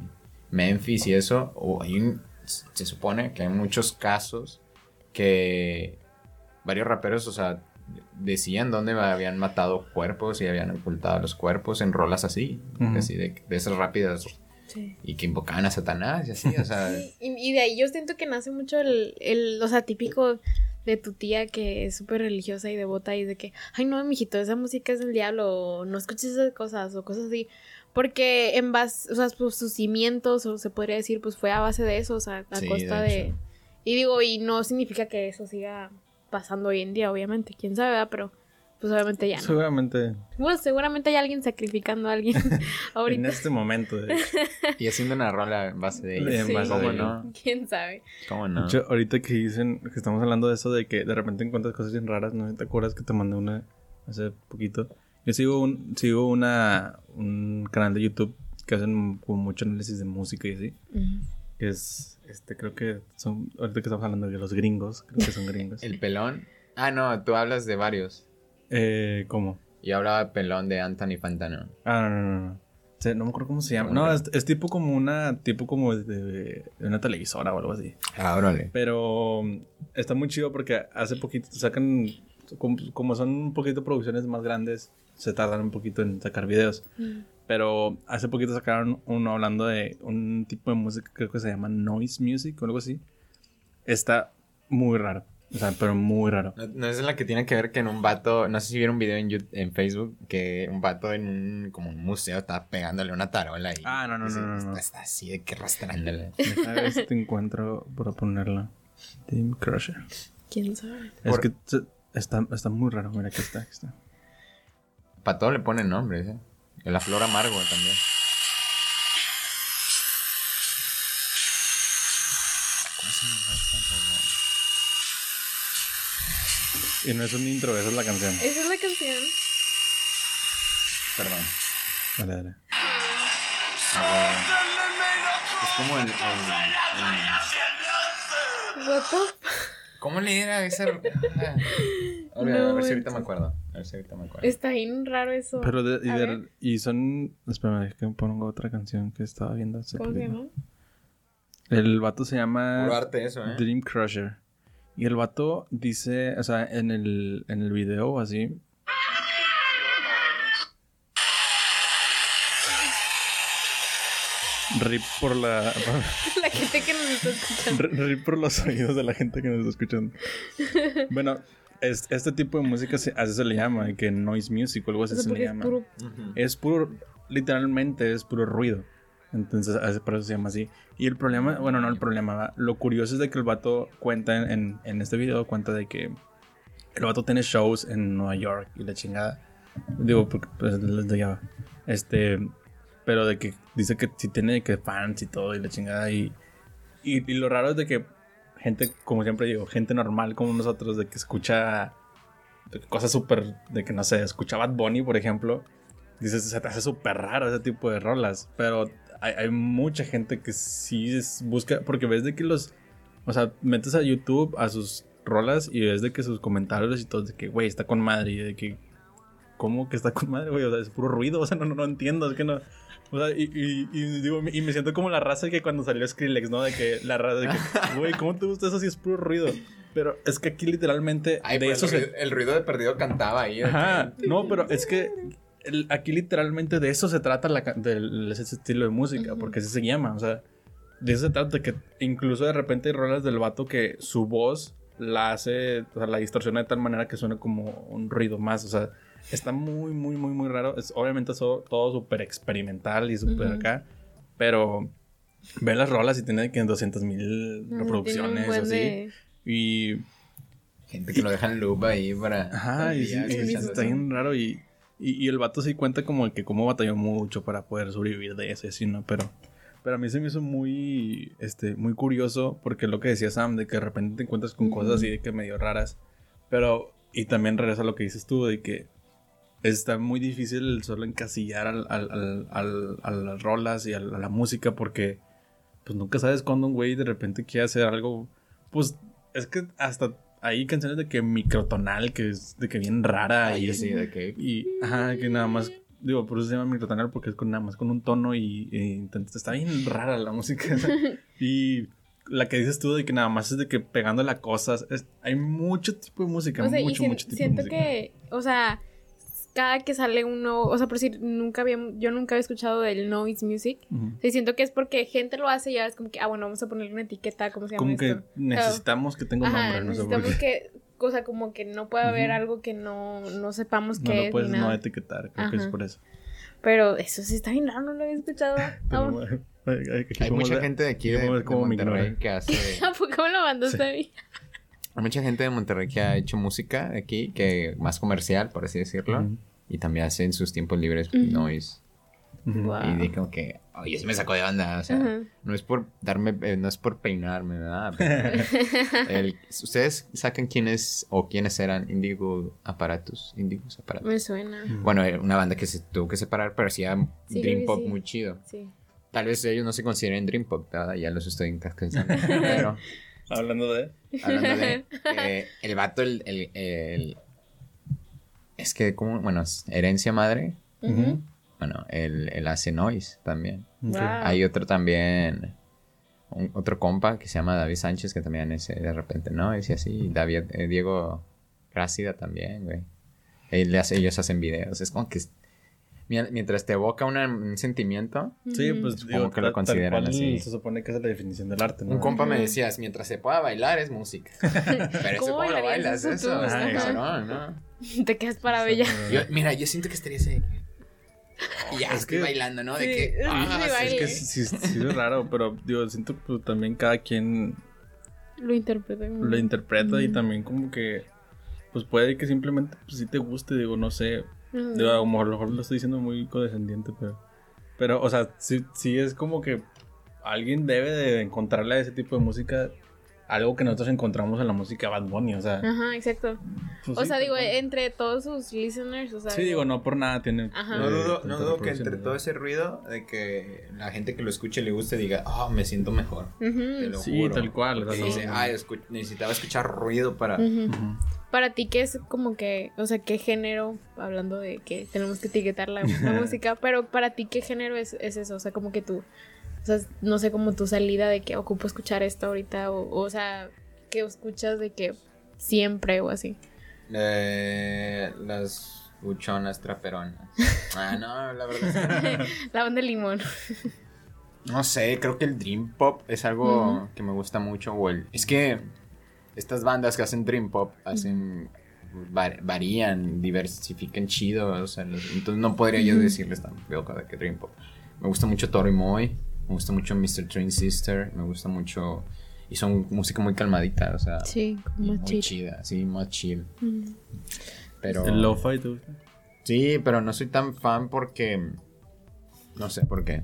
Memphis y eso, o hay se supone que hay muchos casos que varios raperos, o sea, decían dónde habían matado cuerpos y habían ocultado los cuerpos en rolas así, así de, de esas rápidas y que invocaban a Satanás y así, o sea. [LAUGHS]
Y, de ahí yo siento que nace mucho el, el, o sea, típico de tu tía que es súper religiosa y devota y de que, ay no, mijito, esa música es del diablo, o no escuches esas cosas, o cosas así. Porque en base, o sea, pues, sus cimientos, o se podría decir, pues fue a base de eso, o sea, a
Sí,
costa
de
de... Y digo, y no significa que eso siga pasando hoy en día, obviamente, quién sabe, ¿verdad? pero pues obviamente ya no.
Seguramente
Bueno, seguramente hay alguien sacrificando a alguien [LAUGHS]
en
ahorita.
este momento. De
Y haciendo una rola en base de ellos.
En base
¿Cómo
de
no?
¿Quién sabe?
¿Cómo no?
hecho, ahorita que dicen que estamos hablando de eso, de que de repente encuentras cosas bien raras, ¿no? ¿Te acuerdas que te mandé una hace poquito? Yo sigo un, sigo una, un canal de YouTube que hacen como mucho análisis de música y así. Que es, este, creo que son, ahorita que estamos hablando de los gringos, creo que son gringos. [LAUGHS]
El pelón. Ah, no, tú hablas de varios.
Eh, ¿cómo?
Yo hablaba de pelón de Anthony Fantano.
Ah, no, no, no. no. O sea, no me acuerdo cómo se llama.
¿Cómo
No, es, es tipo como una, tipo como de, de una televisora o algo así.
Ah, órale.
Pero um, está muy chido porque hace poquito sacan, como, como son un poquito producciones más grandes, se tardan un poquito en sacar videos.
Mm.
Pero hace poquito sacaron uno hablando de un tipo de música, creo que se llama noise music o algo así. Está muy raro. O sea, pero muy raro.
No, no es la que tiene que ver que en un vato, no sé si vieron un video en, Yout- en Facebook, que un vato en un, como un museo estaba pegándole una tarola y...
Ah, no, no, no, no, no.
Está, está así de que arrastrándole.
A ver si te encuentro para ponerla. Team Crusher.
¿Quién sabe?
Es
Por-
que está, está muy raro. Mira, aquí está. Aquí está.
Para todo le ponen nombres, ¿eh? La flor amargo también. ¿Cómo se llama esta rola?
Y no es un intro, esa es la canción.
Esa es la canción.
Perdón.
Dale, dale.
Ah. Es como el... el-
What the
¿Cómo le era esa? [LAUGHS] Ah. A ver,
No
a ver si ahorita me acuerdo. A ver si ahorita me acuerdo.
Está bien raro eso.
Pero de, y, de- y son. Espérame, que pongo otra canción que estaba viendo. hace
¿Cómo se llama?
El vato se llama
Puro arte eso, ¿eh?
Dream Crusher. Y el vato dice, o sea, en el, en el video o así. Rip por la. [LAUGHS]
La gente que nos está escuchando.
Rip por los oídos de la gente que nos está escuchando. [LAUGHS] Bueno, es- este tipo de música se, así se le llama, que noise music o algo
O
así
sea,
se le
porque es
llama.
puro.
Es puro, literalmente es puro ruido. Entonces, por eso se llama así. Y el problema, bueno, no el problema, lo curioso es de que el vato cuenta en, en, en este video, cuenta de que el vato tiene shows en Nueva York y la chingada. Digo, pues les allá. Este, pero de que dice que sí tiene que fans y todo y la chingada. Y, y, y lo raro es de que gente, como siempre digo, gente normal como nosotros, de que escucha cosas súper, de que no sé, escucha Bad Bunny, por ejemplo. Dices, se te hace súper raro ese tipo de rolas. Pero hay, hay mucha gente que sí es- busca. Porque ves de que los. O sea, metes a YouTube a sus rolas y ves de que sus comentarios y todo, de que, güey, está con madre. Y de que, ¿cómo que está con madre, güey? O sea, es puro ruido. O sea, no, no, no entiendo. Es que no. O sea, y, y, y digo, y me siento como la raza que cuando salió Skrillex, ¿no? De que la raza de que, [LAUGHS] güey, ¿cómo te gusta eso si es puro ruido? Pero es que aquí literalmente
Ay,
de
pues
eso
el,
se,
ruido, el ruido de perdido cantaba ahí.
Ajá,
que-
no, pero es que el- aquí literalmente de eso se trata la, del, ese estilo de música,
Ujú.
porque así se llama, o sea, de eso se trata, que incluso de repente hay rolas del vato que su voz la hace, o sea, la distorsiona de tal manera que suena como un ruido más, o sea, está muy, muy, muy, muy raro, es obviamente eso, todo súper experimental y súper
Ujú.
acá, pero ve las rolas y tiene que 200 mil reproducciones, así,
de-
y...
Gente que lo deja en loop ahí para...
Ajá, y, sí, está bien raro y, y, y el vato sí cuenta como que cómo batalló mucho para poder sobrevivir de eso y así, ¿no? Pero, pero a mí se me hizo muy, este, muy curioso porque lo que decía Sam, de que de repente te encuentras con cosas así de que medio raras, pero, y también regresa a lo que dices tú, de que está muy difícil solo encasillar al, al, al, a las rolas y a, la música porque, pues nunca sabes cuándo un güey de repente quiere hacer algo, pues es que hasta hay canciones de que microtonal, que es de que bien rara
Ay,
y
sí, de que...
y, ajá, que nada más, digo, por eso se llama microtonal, porque es con nada más con un tono y, está bien rara la música. [LAUGHS] [LAUGHS] y la que dices tú de que nada más es de que pegando las cosas, es- hay mucho tipo de música,
O sea, y
mucho,
sien-
mucho tipo de
siento
música.
que, o sea, cada que sale uno, o sea, por decir, nunca había, yo nunca había escuchado del noise music.
Ujú.
Sí, siento que es porque gente lo hace y ya es como que, ah, bueno, vamos a ponerle una etiqueta, ¿cómo se llama
Como que necesitamos que tenga un
Ajá,
nombre, no
necesitamos que, o sea, como que no puede haber algo que no, no sepamos
No
qué
lo
es
puedes
ni
no
nada.
etiquetar, creo que es por eso.
Pero eso sí está bien raro, no lo había escuchado. [LAUGHS]
Pero, bueno, hay- hay- hay-
Hay
¿cómo
mucha gente de aquí
¿cómo
de, Monterrey que hace... [LAUGHS]
¿A poco me lo mandaste a mí?
Hay mucha gente de Monterrey que ha hecho música aquí, que más comercial, por así decirlo. Y también hace en sus tiempos libres noise. Y como que, oye, se me sacó de banda. O sea, no es por darme, eh, no es por peinarme, [LAUGHS] el- ¿Ustedes sacan quiénes o quiénes eran Indigo Aparatus? Indigos Aparatus.
Me suena.
Bueno, era una banda que se tuvo que separar, pero hacía
Sí,
Dream Pop
sí.
muy chido.
Sí.
Tal vez ellos no se consideren Dream Pop, ¿verdad? ya los estoy encasquetando. [LAUGHS] pero
Hablando de...
hablando de eh, el vato, el, el, el- es que como, bueno, es herencia madre. Bueno, él, él hace noise también.
Wow.
Hay otro también, un- otro compa que se llama David Sánchez que también es eh, de repente noise y así. David, eh, Diego Grácida también, güey. Él hace- ellos hacen videos. Es como que mientras te evoca una- un sentimiento,
Sí,
Ujú.
pues digo,
que lo consideran así.
Se supone que esa es la definición del arte, ¿no?
un compa me
Ujú.
decía, mientras se pueda bailar es música. [LAUGHS] Pero eso
¿Cómo
cómo lo bailas,
eso
eso. cabrón, ¿no? [LAUGHS]
Te quedas para bella.
Yo- [LAUGHS] mira, yo siento que estaría así. Y ya
Es
estoy
que-
bailando, ¿no? De
Sí,
que. [LAUGHS] ah,
sí.
Es que sí, sí- sí es raro, pero digo, siento que pues, también cada quien
Lo interpreté. muy
lo interpreta y también como que pues puede que simplemente pues sí te guste, digo, no sé, digo, a lo mejor, a lo mejor lo estoy diciendo muy condescendiente, pero pero o sea, sí, sí es como que alguien debe de encontrarle a ese tipo de música algo que nosotros encontramos en la música Bad Bunny, o sea,
Ajá, exacto.
pues,
O
sí,
sea, digo,
tal
entre todos sus listeners, o sea.
Sí, digo, no por nada tiene
Ajá.
No
eh,
dudo,
tanta
no dudo que entre
¿no?
todo ese ruido de que la gente que lo escuche le guste diga, ah, me siento mejor. Te
Ujú.
lo
Sí,
juro.
tal cual,
Y
no-
dice, ah, escu- necesitaba escuchar ruido para.
Ujú.
Ujú.
Para ti, ¿qué es como que, o sea, qué género, hablando de que tenemos que etiquetar la, la [LAUGHS] música, pero para ti, ¿qué género es, es eso? O sea, como que tú, sea, no sé, como tu salida de que ocupo escuchar esto ahorita, o, o sea, que escuchas de que siempre o así.
Eh, las buchonas traperonas. [LAUGHS] ah, no, la verdad es que [LAUGHS]
La banda de limón.
No sé, creo que el Dream Pop es algo que me gusta mucho. O el, es que estas bandas que hacen Dream Pop hacen. var- varían, diversifican chido. O sea, los- entonces no podría yo decirles tan de que Dream Pop. Me gusta mucho Tori Moy. Me gusta mucho Mr. Train Sister. Me gusta mucho. Y son música muy calmadita, o sea.
Sí,
muy
chill.
chida, sí, más chill.
Ujú.
Pero.
El lo-fi, ¿te gusta?
Sí, pero no soy tan fan porque. No sé por qué.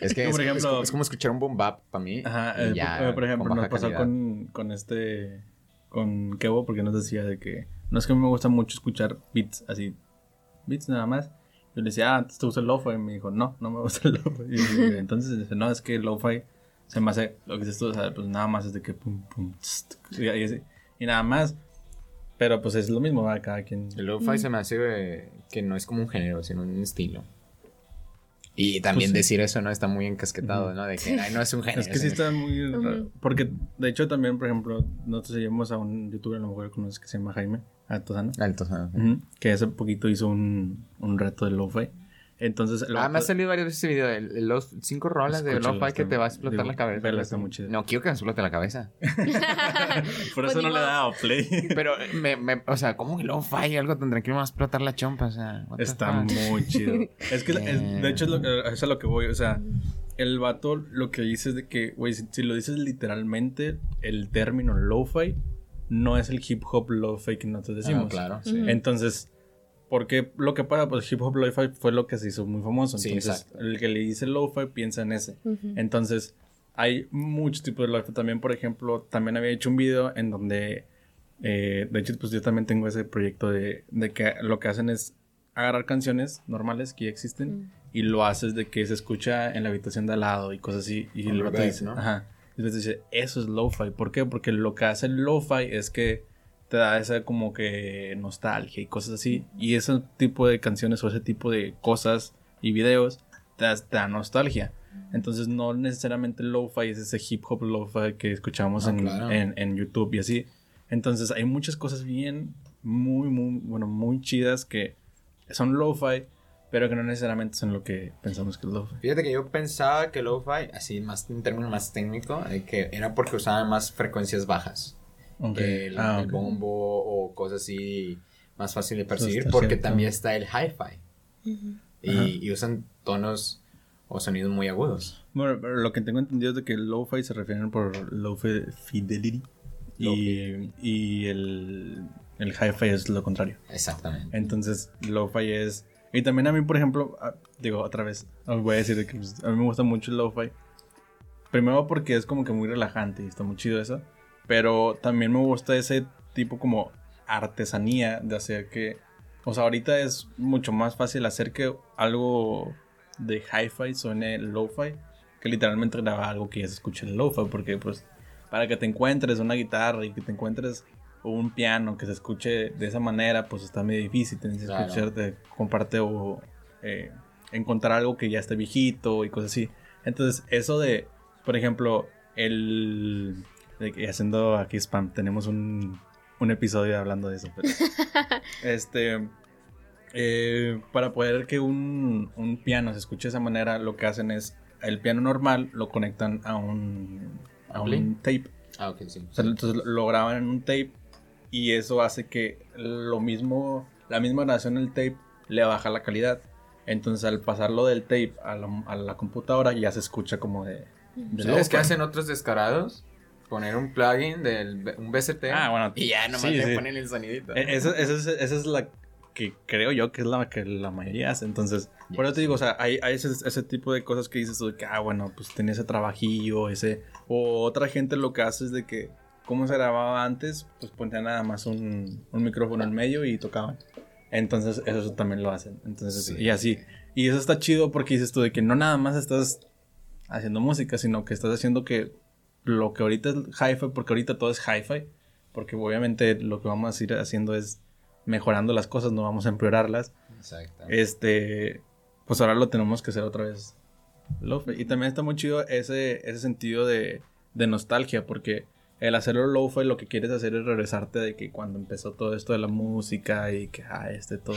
Es que [LAUGHS]
Por
es,
ejemplo-
es como, es como escuchar un boom bap para mí.
Ajá,
y
eh,
ya,
por, eh, por ejemplo,
con
nos pasó con, con este, con Kevo, porque nos decía de que, no es que a mí me gusta mucho escuchar beats así, beats nada más. Yo le decía, ah, ¿te gusta el lo-fi? Y me dijo, no, no me gusta el lo-fi. Y entonces dice, no, es que el lo-fi se me hace, lo que dices tú, o sea, pues nada más es de que pum, pum, tss, tss, y, y así, y nada más. Pero pues es lo mismo, ¿verdad? Cada quien.
El lo-fi se me hace eh, que no es como un género, sino un estilo. Y también
Pues sí.
decir eso, ¿no? Está muy encasquetado. ¿no? De que ay, no es un género.
Es que sí está muy raro. Porque, de hecho, también, por ejemplo, nosotros seguimos a un youtuber, a lo mejor conoces, que se llama Jaime Altozano.
Alto, ajá.
Ujú, Que hace poquito hizo un, un reto de lo-fi. Entonces, el
Ah, me ha salido varias veces ese video. los cinco rolas de lo-fi que te va a explotar
digo,
la cabeza.
vela, está muy chido.
No, quiero que me explote la cabeza. [LAUGHS] [LAUGHS]
Por
Pues
eso
ni
no le he dado play. [LAUGHS]
Pero, me, me, o sea, ¿cómo que lo-fi? Algo tan tranquilo me va a explotar la chompa, o sea.
Está
fuck?
muy chido. Es que, es- de hecho, es, lo, que- es a lo que voy. O sea, el vato lo que dice es de que, güey, si, si lo dices literalmente, el término lo-fi no es el hip hop lo-fi que nosotros decimos.
Ah, claro, sí.
Entonces, porque lo que pasa, pues hip hop lo-fi fue lo que se hizo muy famoso.
Sí,
Entonces,
exacto.
el que le dice lo-fi piensa en ese. Entonces, hay muchos tipos de lo-fi. También, por ejemplo, también había hecho un video en donde, eh, de hecho, pues yo también tengo ese proyecto de, de que lo que hacen es agarrar canciones normales que ya existen y lo haces de que se escucha en la habitación de al lado y cosas así. Y el
reverb,
dice,
¿no?
ajá. Y entonces dice, eso es lo-fi. ¿Por qué? Porque lo que hace el lo-fi es que te da esa como que nostalgia y cosas así. Y ese tipo de canciones o ese tipo de cosas y videos te da, te da nostalgia. Entonces no necesariamente lo-fi es ese hip hop lo-fi que escuchamos
Ah,
en,
claro.
en, en YouTube y así. Entonces hay muchas cosas bien, muy, muy, bueno, muy chidas que son lo-fi, pero que no necesariamente son lo que pensamos que es lo-fi.
Fíjate que yo pensaba que lo-fi, así más en término más técnico, eh, que era porque usaban más frecuencias bajas.
Ok.
El,
Ah,
el bombo o cosas así más fácil de percibir, porque
cierto.
también está el hi-fi. Y, usan tonos o sonidos muy agudos.
Bueno, pero lo que tengo entendido es de que el lo-fi se refieren por low fi- fidelity y, y el, el hi-fi es lo contrario.
Exactamente.
Entonces, lo-fi es... Y también a mí, por ejemplo, ah, digo otra vez, os voy a decir de que pues, a mí me gusta mucho el lo-fi. Primero porque es como que muy relajante y está muy chido eso. Pero también me gusta ese tipo como artesanía de hacer que... O sea, ahorita es mucho más fácil hacer que algo de hi-fi suene lo-fi que literalmente grabar algo que ya se escuche en lo-fi. Porque pues para que te encuentres una guitarra y que te encuentres un piano que se escuche de esa manera, pues está medio difícil. Tienes que
Claro.
escucharte, comparte o eh, encontrar algo que ya esté viejito y cosas así. Entonces, eso de, por ejemplo, el... de haciendo aquí spam, tenemos un, un episodio hablando de eso. pero- [LAUGHS] este... eh, para poder que un, un piano se escuche de esa manera, lo que hacen es el piano normal lo conectan a un, a un tape.
Ah, ok, sí.
O sea, entonces lo graban en un tape y eso hace que lo mismo, la misma grabación del tape le baja la calidad. Entonces al pasarlo del tape a la, a la computadora ya se escucha como de... de
¿Sabes qué hacen otros descarados? Poner un plugin del un VST.
Ah, bueno,
Y ya nomás
sí,
le
sí.
ponen el sonidito.
E- Esa, esa es, esa es la que creo yo que es la que la mayoría hace. Entonces, por eso te digo, o sea, hay, hay ese, ese tipo de cosas que dices tú de que, ah, bueno, pues tiene ese trabajillo, ese. O otra gente lo que hace es de que, como se grababa antes, pues ponían nada más un, un micrófono en medio y tocaban. Entonces, eso también lo hacen. Entonces,
Sí.
y así. Y eso está chido porque dices tú de que no nada más estás haciendo música, sino que estás haciendo que lo que ahorita es hi-fi, porque ahorita todo es hi-fi, porque obviamente lo que vamos a ir haciendo es mejorando las cosas, no vamos a empeorarlas.
Exacto.
Este, pues ahora lo tenemos que hacer otra vez. Y también está muy chido ese, ese sentido de, de nostalgia, porque el hacerlo lo-fi lo que quieres hacer es regresarte de que cuando empezó todo esto de la música y que, ah, este, todo.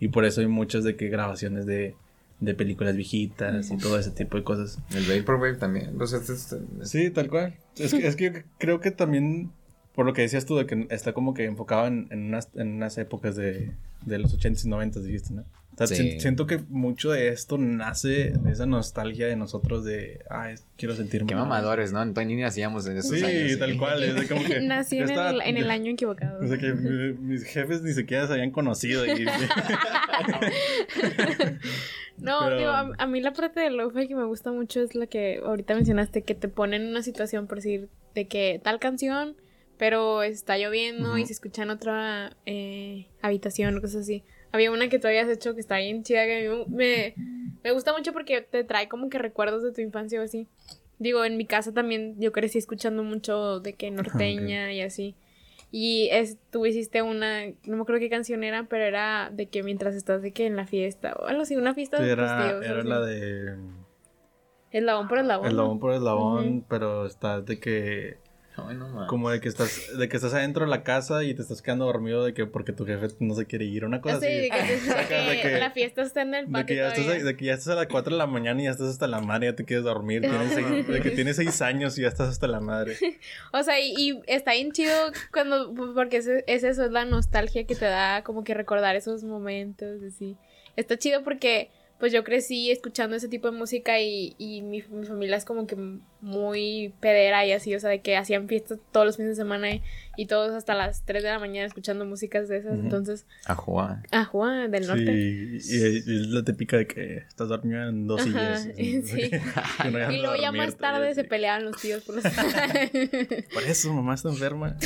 Y por eso hay muchas de que grabaciones de, de películas viejitas y todo ese tipo de cosas.
El Vaporwave también. Pues, este- este-
Sí, tal cual. Es que, es que yo creo que también, por lo que decías tú, de que está como que enfocado en, en unas, en unas épocas de, de los 80s y 90s, dijiste, ¿no? O sea,
Sí.
si- siento que mucho de esto nace de esa nostalgia de nosotros de, ay, quiero sentirme...
Qué mamadores, ¿no? Entonces ni hacíamos en esos
Sí,
años.
tal cual. Es de como que [LAUGHS]
Nací en,
estaba-
el, en el año equivocado.
O sea, que mi- mis jefes ni siquiera se habían conocido. Y, [LAUGHS]
No,
Pero-
digo, a, a mí la parte del lo-fi que me gusta mucho es la que ahorita mencionaste, que te ponen en una situación, por decir, de que tal canción, pero está lloviendo y se escucha en otra eh, habitación o cosas así. Había una que tú habías hecho que está bien chida, que a mí me, me gusta mucho porque te trae como que recuerdos de tu infancia o así. Digo, en mi casa también yo crecí escuchando mucho de que norteña y así. Y es, tú hiciste una, no me acuerdo qué canción era, pero era de que mientras estás de que en la fiesta o algo así, una fiesta de
era
testigos,
era la de...
Eslabón por eslabón.
Eslabón por eslabón,
Ujú.
pero está de que...
Ay, no.
Como de que estás, de que estás adentro de la casa y te estás quedando dormido de que porque tu jefe no se quiere ir, una cosa
Así,
así.
de que, de
Sacas de
que la fiesta está en el
De
patio
que, ya estás, de que ya estás a las 4 de la mañana y ya estás hasta la madre, ya te quieres dormir. Tienes seis- de que tienes 6 años y ya estás hasta la madre. [LAUGHS]
O sea, y, y está bien chido cuando, porque es, es eso, es la nostalgia que te da como que recordar esos momentos, así. Está chido porque, pues yo crecí escuchando ese tipo de música y, y mi, mi familia es como que muy pedera y así, o sea, de que hacían fiestas todos los fines de semana y, y todos hasta las 3 de la mañana escuchando músicas de esas, entonces,
A jugar.
ah, Juan, del norte.
Sí, y, y es la típica de que estás dormido en dos
Ajá,
sillas. [LAUGHS]
sí. [LAUGHS]
No dejan
Y luego ya más tarde
y
se peleaban los tíos por los... [LAUGHS]
Por eso mamá está enferma.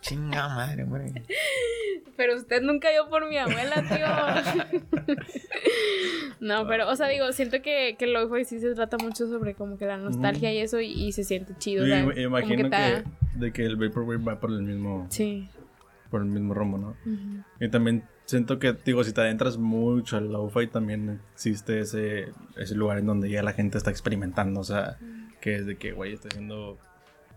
Chinga madre, güey.
Pero usted nunca vio por mi abuela, tío. no, pero, o sea, digo, siento que, que lo fi sí se trata mucho sobre como que la nostalgia y eso, y, y se siente chido.
Y me- imagino que,
da-
de que el Vaporwave va por el mismo,
Sí.
por el mismo rumbo, ¿no?
Ujú.
Y también siento que, digo, si te adentras mucho al lo-fi, también existe ese, ese lugar en donde ya la gente está experimentando. O sea, que es de que, güey, estoy haciendo,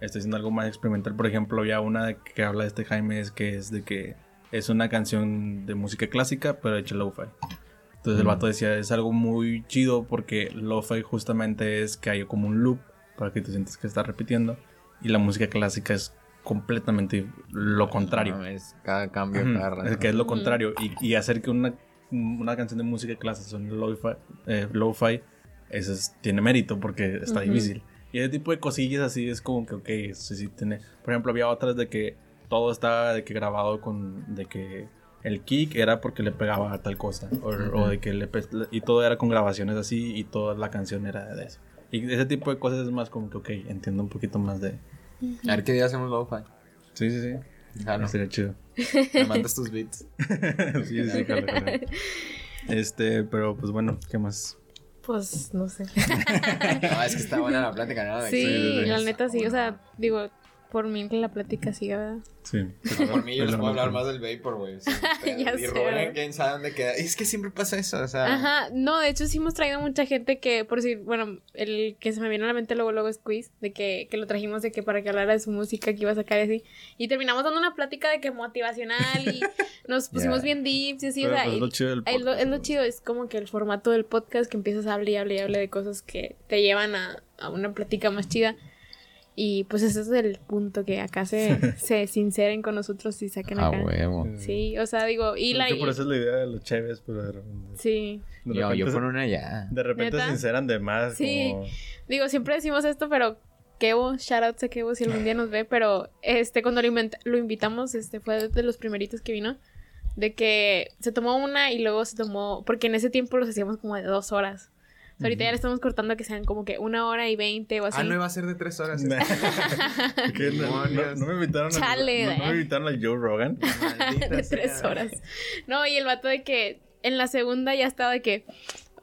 estoy haciendo algo más experimental. Por ejemplo, ya una que habla de este Jaime es que es de que es una canción de música clásica, pero hecha lo-fi. Entonces el
Mm.
vato decía, es algo muy chido porque lo-fi justamente es que hay como un loop para que te sientes que está repitiendo. Y la música clásica es completamente lo contrario.
No, es cada cambio, cada rato.
es que es lo
Ujú.
contrario. Y, y hacer que una, una canción de música clásica son lo-fi, eh, lo-fi, eso es- tiene mérito porque está difícil. Y ese tipo de cosillas así es como que, ok, eso sí tiene... Por ejemplo, había otras de que todo estaba de que grabado con... De que el kick era porque le pegaba a tal cosa. O, o
Ujú.
de que le... Y todo era con grabaciones así y toda la canción era de eso. Y ese tipo de cosas es más como que, ok, entiendo un poquito más de...
A ver qué día hacemos lo-fi.
Sí, sí, sí.
Jalo.
Sería chido.
Me mandas tus beats. [LAUGHS]
sí, sí, jalo, jalo. [LAUGHS] Este, pero pues bueno, ¿qué más?
Pues no sé. [LAUGHS]
No, es que está buena la plática, ¿no?
Sí,
que-
la neta sí. O sea, digo, por mí que la plática siga, ¿verdad?
Sí.
Por mí yo les puedo hablar más del vapor, güey. [LAUGHS] pedo.
Ya
y
sé,
Rubén, quién sabe dónde queda. Es que siempre pasa eso, o sea.
Ajá, no, de hecho sí hemos traído mucha gente que, por decir, bueno, el que se me vino a la mente luego, luego es Quiz, de que, que lo trajimos de que para que hablara de su música que iba a sacar y así, y terminamos dando una plática de que motivacional y [LAUGHS] nos pusimos bien deeps y así,
Pero,
o sea, y-
lo chido del
es, lo,
podcast,
es lo
¿no?
chido, es como que el formato del podcast que empiezas a hablar y hablar y hablar de cosas que te llevan a, a una plática más chida. Y pues ese es el punto que acá se, [LAUGHS] se sinceren con nosotros y saquen
A
acá.
huevo.
Sí, o sea, digo, y la...
que por eso es la idea de los chéves, pero de repente,
Sí,
de
Yo, yo
repente,
con una ya.
de repente
¿Neta?
sinceran de más.
Sí.
como-
Digo, siempre decimos esto, pero Kevo, shout out a Kevo si algún día nos ve, pero este cuando lo, invent- lo invitamos, este fue de los primeritos que vino, de que se tomó una y luego se tomó, porque en ese tiempo los hacíamos como de dos horas. O sea, ahorita ya le estamos cortando a que sean como que una hora y veinte o así.
Ah, no iba a ser de tres horas. [LAUGHS]
Que no, no- no me invitaron a,
Chale,
no, no me
eh.
invitaron al Joe Rogan. [LAUGHS]
De tres horas. No, y el vato de que en la segunda ya estaba de que,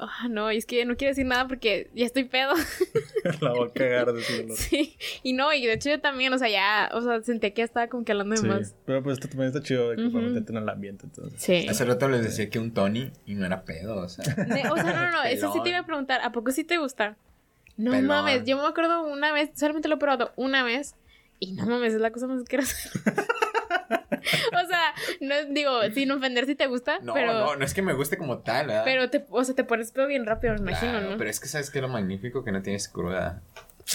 ah, no, y es que no quiero decir nada porque ya estoy pedo. [LAUGHS]
la voy a cagar de dolor.
sí, y no, y de hecho yo también, o sea, ya, o sea, sentí que ya estaba como que hablando de
Sí.
más.
Pero pues esto también está chido de que para
Ujú.
meterte en el ambiente. Entonces.
Sí.
Hace rato les decía que un Tony y no era pedo, o sea.
De- o sea, no, no, no, [LAUGHS] eso sí te iba a preguntar, ¿a poco sí te gusta? No
Pelón.
mames, yo me acuerdo una vez, solamente lo he probado una vez, y no mames, es la cosa más asquerosa. [LAUGHS] [LAUGHS] o sea, no digo, sin ofender si te gusta,
No,
pero,
no, no es que me guste como tal, ¿verdad?
pero te, o sea, te pones pedo bien rápido, me imagino, ¿no?
Pero es que sabes que lo magnífico que no tienes cruda.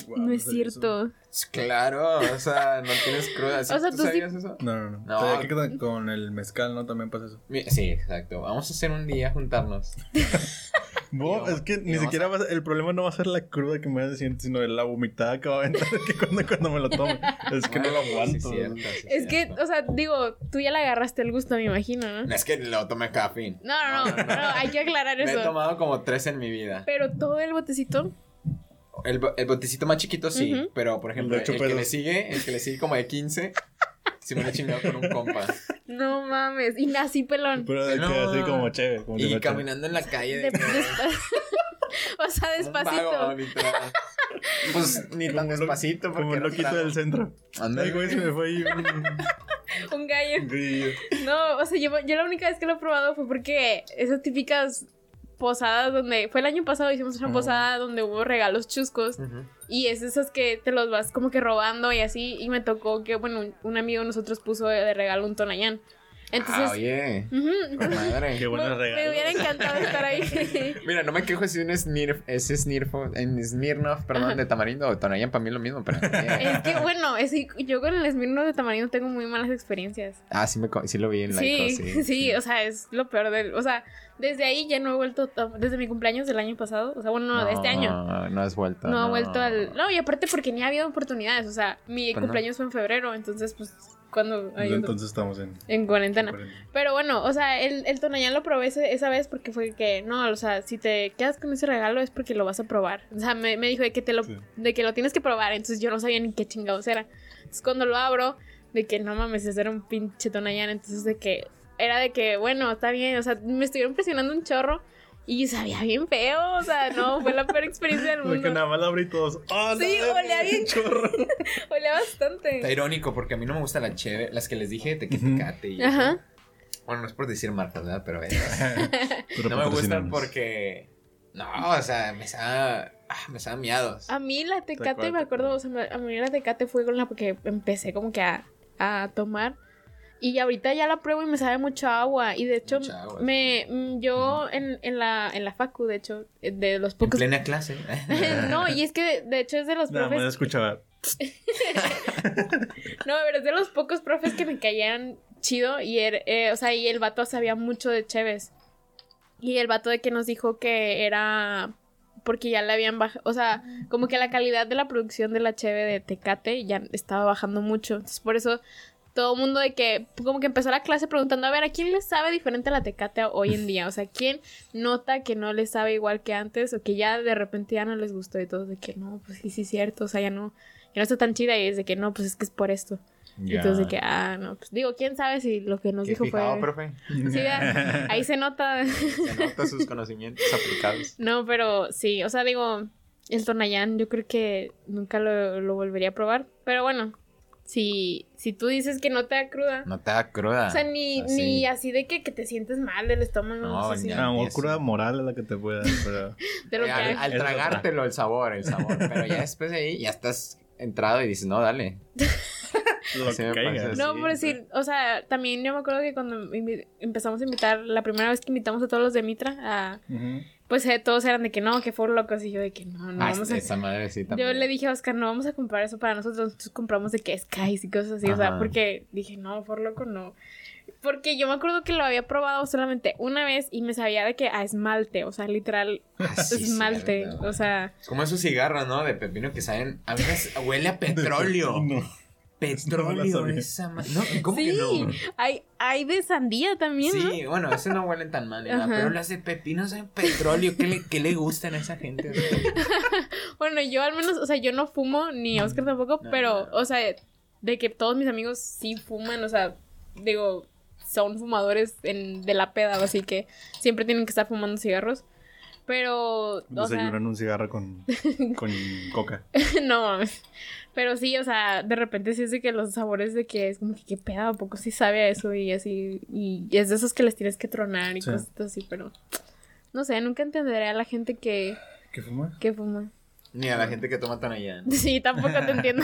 Wow,
no es
eso.
cierto.
Claro, o sea, no tienes cruda. ¿Sí? [LAUGHS]
O sea,
¿Tú
tú sí-
sabías eso?
No, no, no.
No.
Que con- el mezcal, ¿no? También pasa eso.
Sí, exacto. Vamos a hacer un día juntarnos. [LAUGHS] Y
es que ni siquiera va a ser- el problema no va a ser la cruda que me vas a decir, sino la vomitada que va a aventar [LAUGHS] que cuando, cuando me lo tome. Es que no lo
Sí,
aguanto.
cierto, sí,
Es que,
cierto.
o sea, digo, tú ya le agarraste el gusto, me imagino, ¿no?
No es que lo tomé café.
No, no, no, no, hay que aclarar
Me he
eso.
tomado como tres en mi vida.
Pero todo el botecito,
El, el botecito más chiquito sí, pero por ejemplo,
El
que le sigue, el que le sigue como de 15, sí me lo he chingado con un compa. [LAUGHS]
no mames, y así pelón.
Pero de que así como chévere. Como si
Y caminando en la calle
De-
de, [LAUGHS]
o sea,
un
despacito.
vago, literal. [LAUGHS] Pues ni tan despacito porque
Como el
era
loquito
trago.
del centro. Güey, se me fue ahí un...
Un gallo.
un grillo.
No, o sea, yo, yo la única vez que lo he probado fue porque esas típicas posadas donde fue el año pasado hicimos una
Ajá.
posada donde hubo regalos chuscos y es esas que te los vas como que robando y así y me tocó que bueno un, un amigo de nosotros puso de regalo un tonayán entonces
ah, oye. madre.
Qué buenos
me, me
regalos.
hubiera encantado estar ahí [LAUGHS]
Mira, no me quejo si un Snirf, es Snirfo, en Smirnoff, perdón,
Ajá.
de tamarindo o Tonayán para mí es lo mismo, pero... [LAUGHS]
es que bueno es, yo con el Smirnoff de tamarindo tengo muy malas experiencias
Ah, sí, me, co- sí lo vi en la
Sí, sí,
sí,
o sea, es lo peor del... O sea, desde ahí ya no he vuelto... Desde mi cumpleaños del año pasado, o sea, bueno, no, de este año.
No, no has vuelto.
No, he vuelto al... No, y aparte porque ni ha habido oportunidades, o sea, mi
Pues no.
cumpleaños fue en febrero, entonces pues cuando...
Pues entonces estamos en...
en cuarentena.
cuarentena.
Pero bueno, o sea, el, el Tonayán lo probé ese- esa vez porque fue que, no, o sea, si te quedas con ese regalo es porque lo vas a probar. O sea, me, me dijo de que, te lo,
Sí.
de que lo tienes que probar, entonces yo no sabía ni qué chingados era. Entonces cuando lo abro, de que no mames, ese era un pinche Tonayán, entonces de que, era de que, bueno, está bien, o sea, me estuvieron presionando un chorro y sabía bien feo, o sea, no, fue la peor experiencia del [LAUGHS] mundo.
nada más la abrí todos. ¡Ah,
Sí,
no!
olía bien. [LAUGHS]
chorro.
Olía
Está
bastante.
irónico porque a mí no me gusta la cheve, las que les dije de que
Ujú.
tecate y...
Ajá.
Bueno, no es por decir marcas, ¿verdad? Pero. [LAUGHS]
Pero
no me gustan porque... No, o sea, me sabe... Ah, me sabe miados.
A mí la tecate, me
te
acuerdo, o sea, a mí la tecate fue con la que empecé como que a, a tomar. Y ahorita ya la pruebo y me sabe mucho agua. Y de hecho,
agua,
me, mm, yo en, en, la, en la facu, de hecho, eh, de los
En
pocos...
plena clase. [LAUGHS]
no, y es que de hecho es de los
Nada
profes...
escuchaba. [LAUGHS]
No, pero es de los pocos profes que me caían chido y, er- eh, o sea, y el vato sabía mucho de Cheves. Y el vato de que nos dijo que era porque ya le habían bajado, o sea, como que la calidad de la producción de la Cheve de Tecate ya estaba bajando mucho. Entonces, por eso todo el mundo de que como que empezó la clase preguntando, a ver, ¿a quién le sabe diferente la Tecate hoy en día? O sea, ¿quién nota que no le sabe igual que antes o que ya de repente ya no les gustó y todos de que no, pues sí, sí es cierto, o sea, ya no ya no está tan chida y es de que no, pues es que es por esto. Y entonces de que, ah, no, pues digo, quién sabe si lo que nos
Qué
dijo
fijado,
fue...
profe.
Sí, ya, ahí se nota.
Se nota sus conocimientos aplicados.
no, pero sí, o sea, digo, el Tonayán yo creo que nunca lo, lo volvería a probar. Pero bueno, si, si tú dices que no te da cruda,
No te da cruda.
o sea, ni
así.
ni así de que, que te sientes mal del estómago,
No,
o sea, sí,
ya. Así.
cura moral es la que te puede dar, pero... [LAUGHS]
Eh, al, tragártelo el sabor, el sabor. Pero ya después de ahí ya estás entrado y dices, no, dale. [LAUGHS]
Lo que caiga.
No,
Sí,
por decir, o sea, también yo me acuerdo que cuando empezamos a invitar, la primera vez que invitamos a todos los de Mitra, a. pues eh, todos eran de que no, que fueron locos, y yo de que no, no
Ah,
vamos a...
esa madre sí
Yo le dije a Oscar, no vamos a comprar eso para nosotros, entonces compramos de que Skies y cosas así, o sea, porque dije, no, por loco, no. Porque yo me acuerdo que lo había probado solamente una vez y me sabía de que a esmalte, o sea, literal,
Ah, [LAUGHS] sí,
esmalte, o sea,
Es como esos cigarros, ¿no? De pepino que saben. A veces huele a [LAUGHS] petróleo.
No.
Petróleo,
No la sabía.
esa ma- No, ¿cómo
sí,
que no?
hay, hay de sandía también, ¿no?
Sí, bueno, ese no huelen tan mal,
Ajá.
pero las de pepino saben petróleo. ¿Qué le, qué le gustan a esa gente? [LAUGHS]
Bueno, yo al menos, o sea, yo no fumo, ni Oscar tampoco,
No,
pero,
no.
o sea, de que todos mis amigos sí fuman, o sea, digo, son fumadores en, de la peda, así que siempre tienen que estar fumando cigarros. Pero, o sea,
Desayunan un cigarro con, [LAUGHS] con coca. [LAUGHS]
no mames. Pero sí, o sea, de repente sí es de que los sabores de que es como que qué pedo, ¿a poco sí sabe a eso? Y así, y es de esos que les tienes que tronar y
Sí.
cosas así, pero no sé, nunca entenderé a la gente que,
¿Qué fuma?
que fuma.
Ni a la gente que toma Tonayán. [LAUGHS]
Sí, tampoco te entiendo.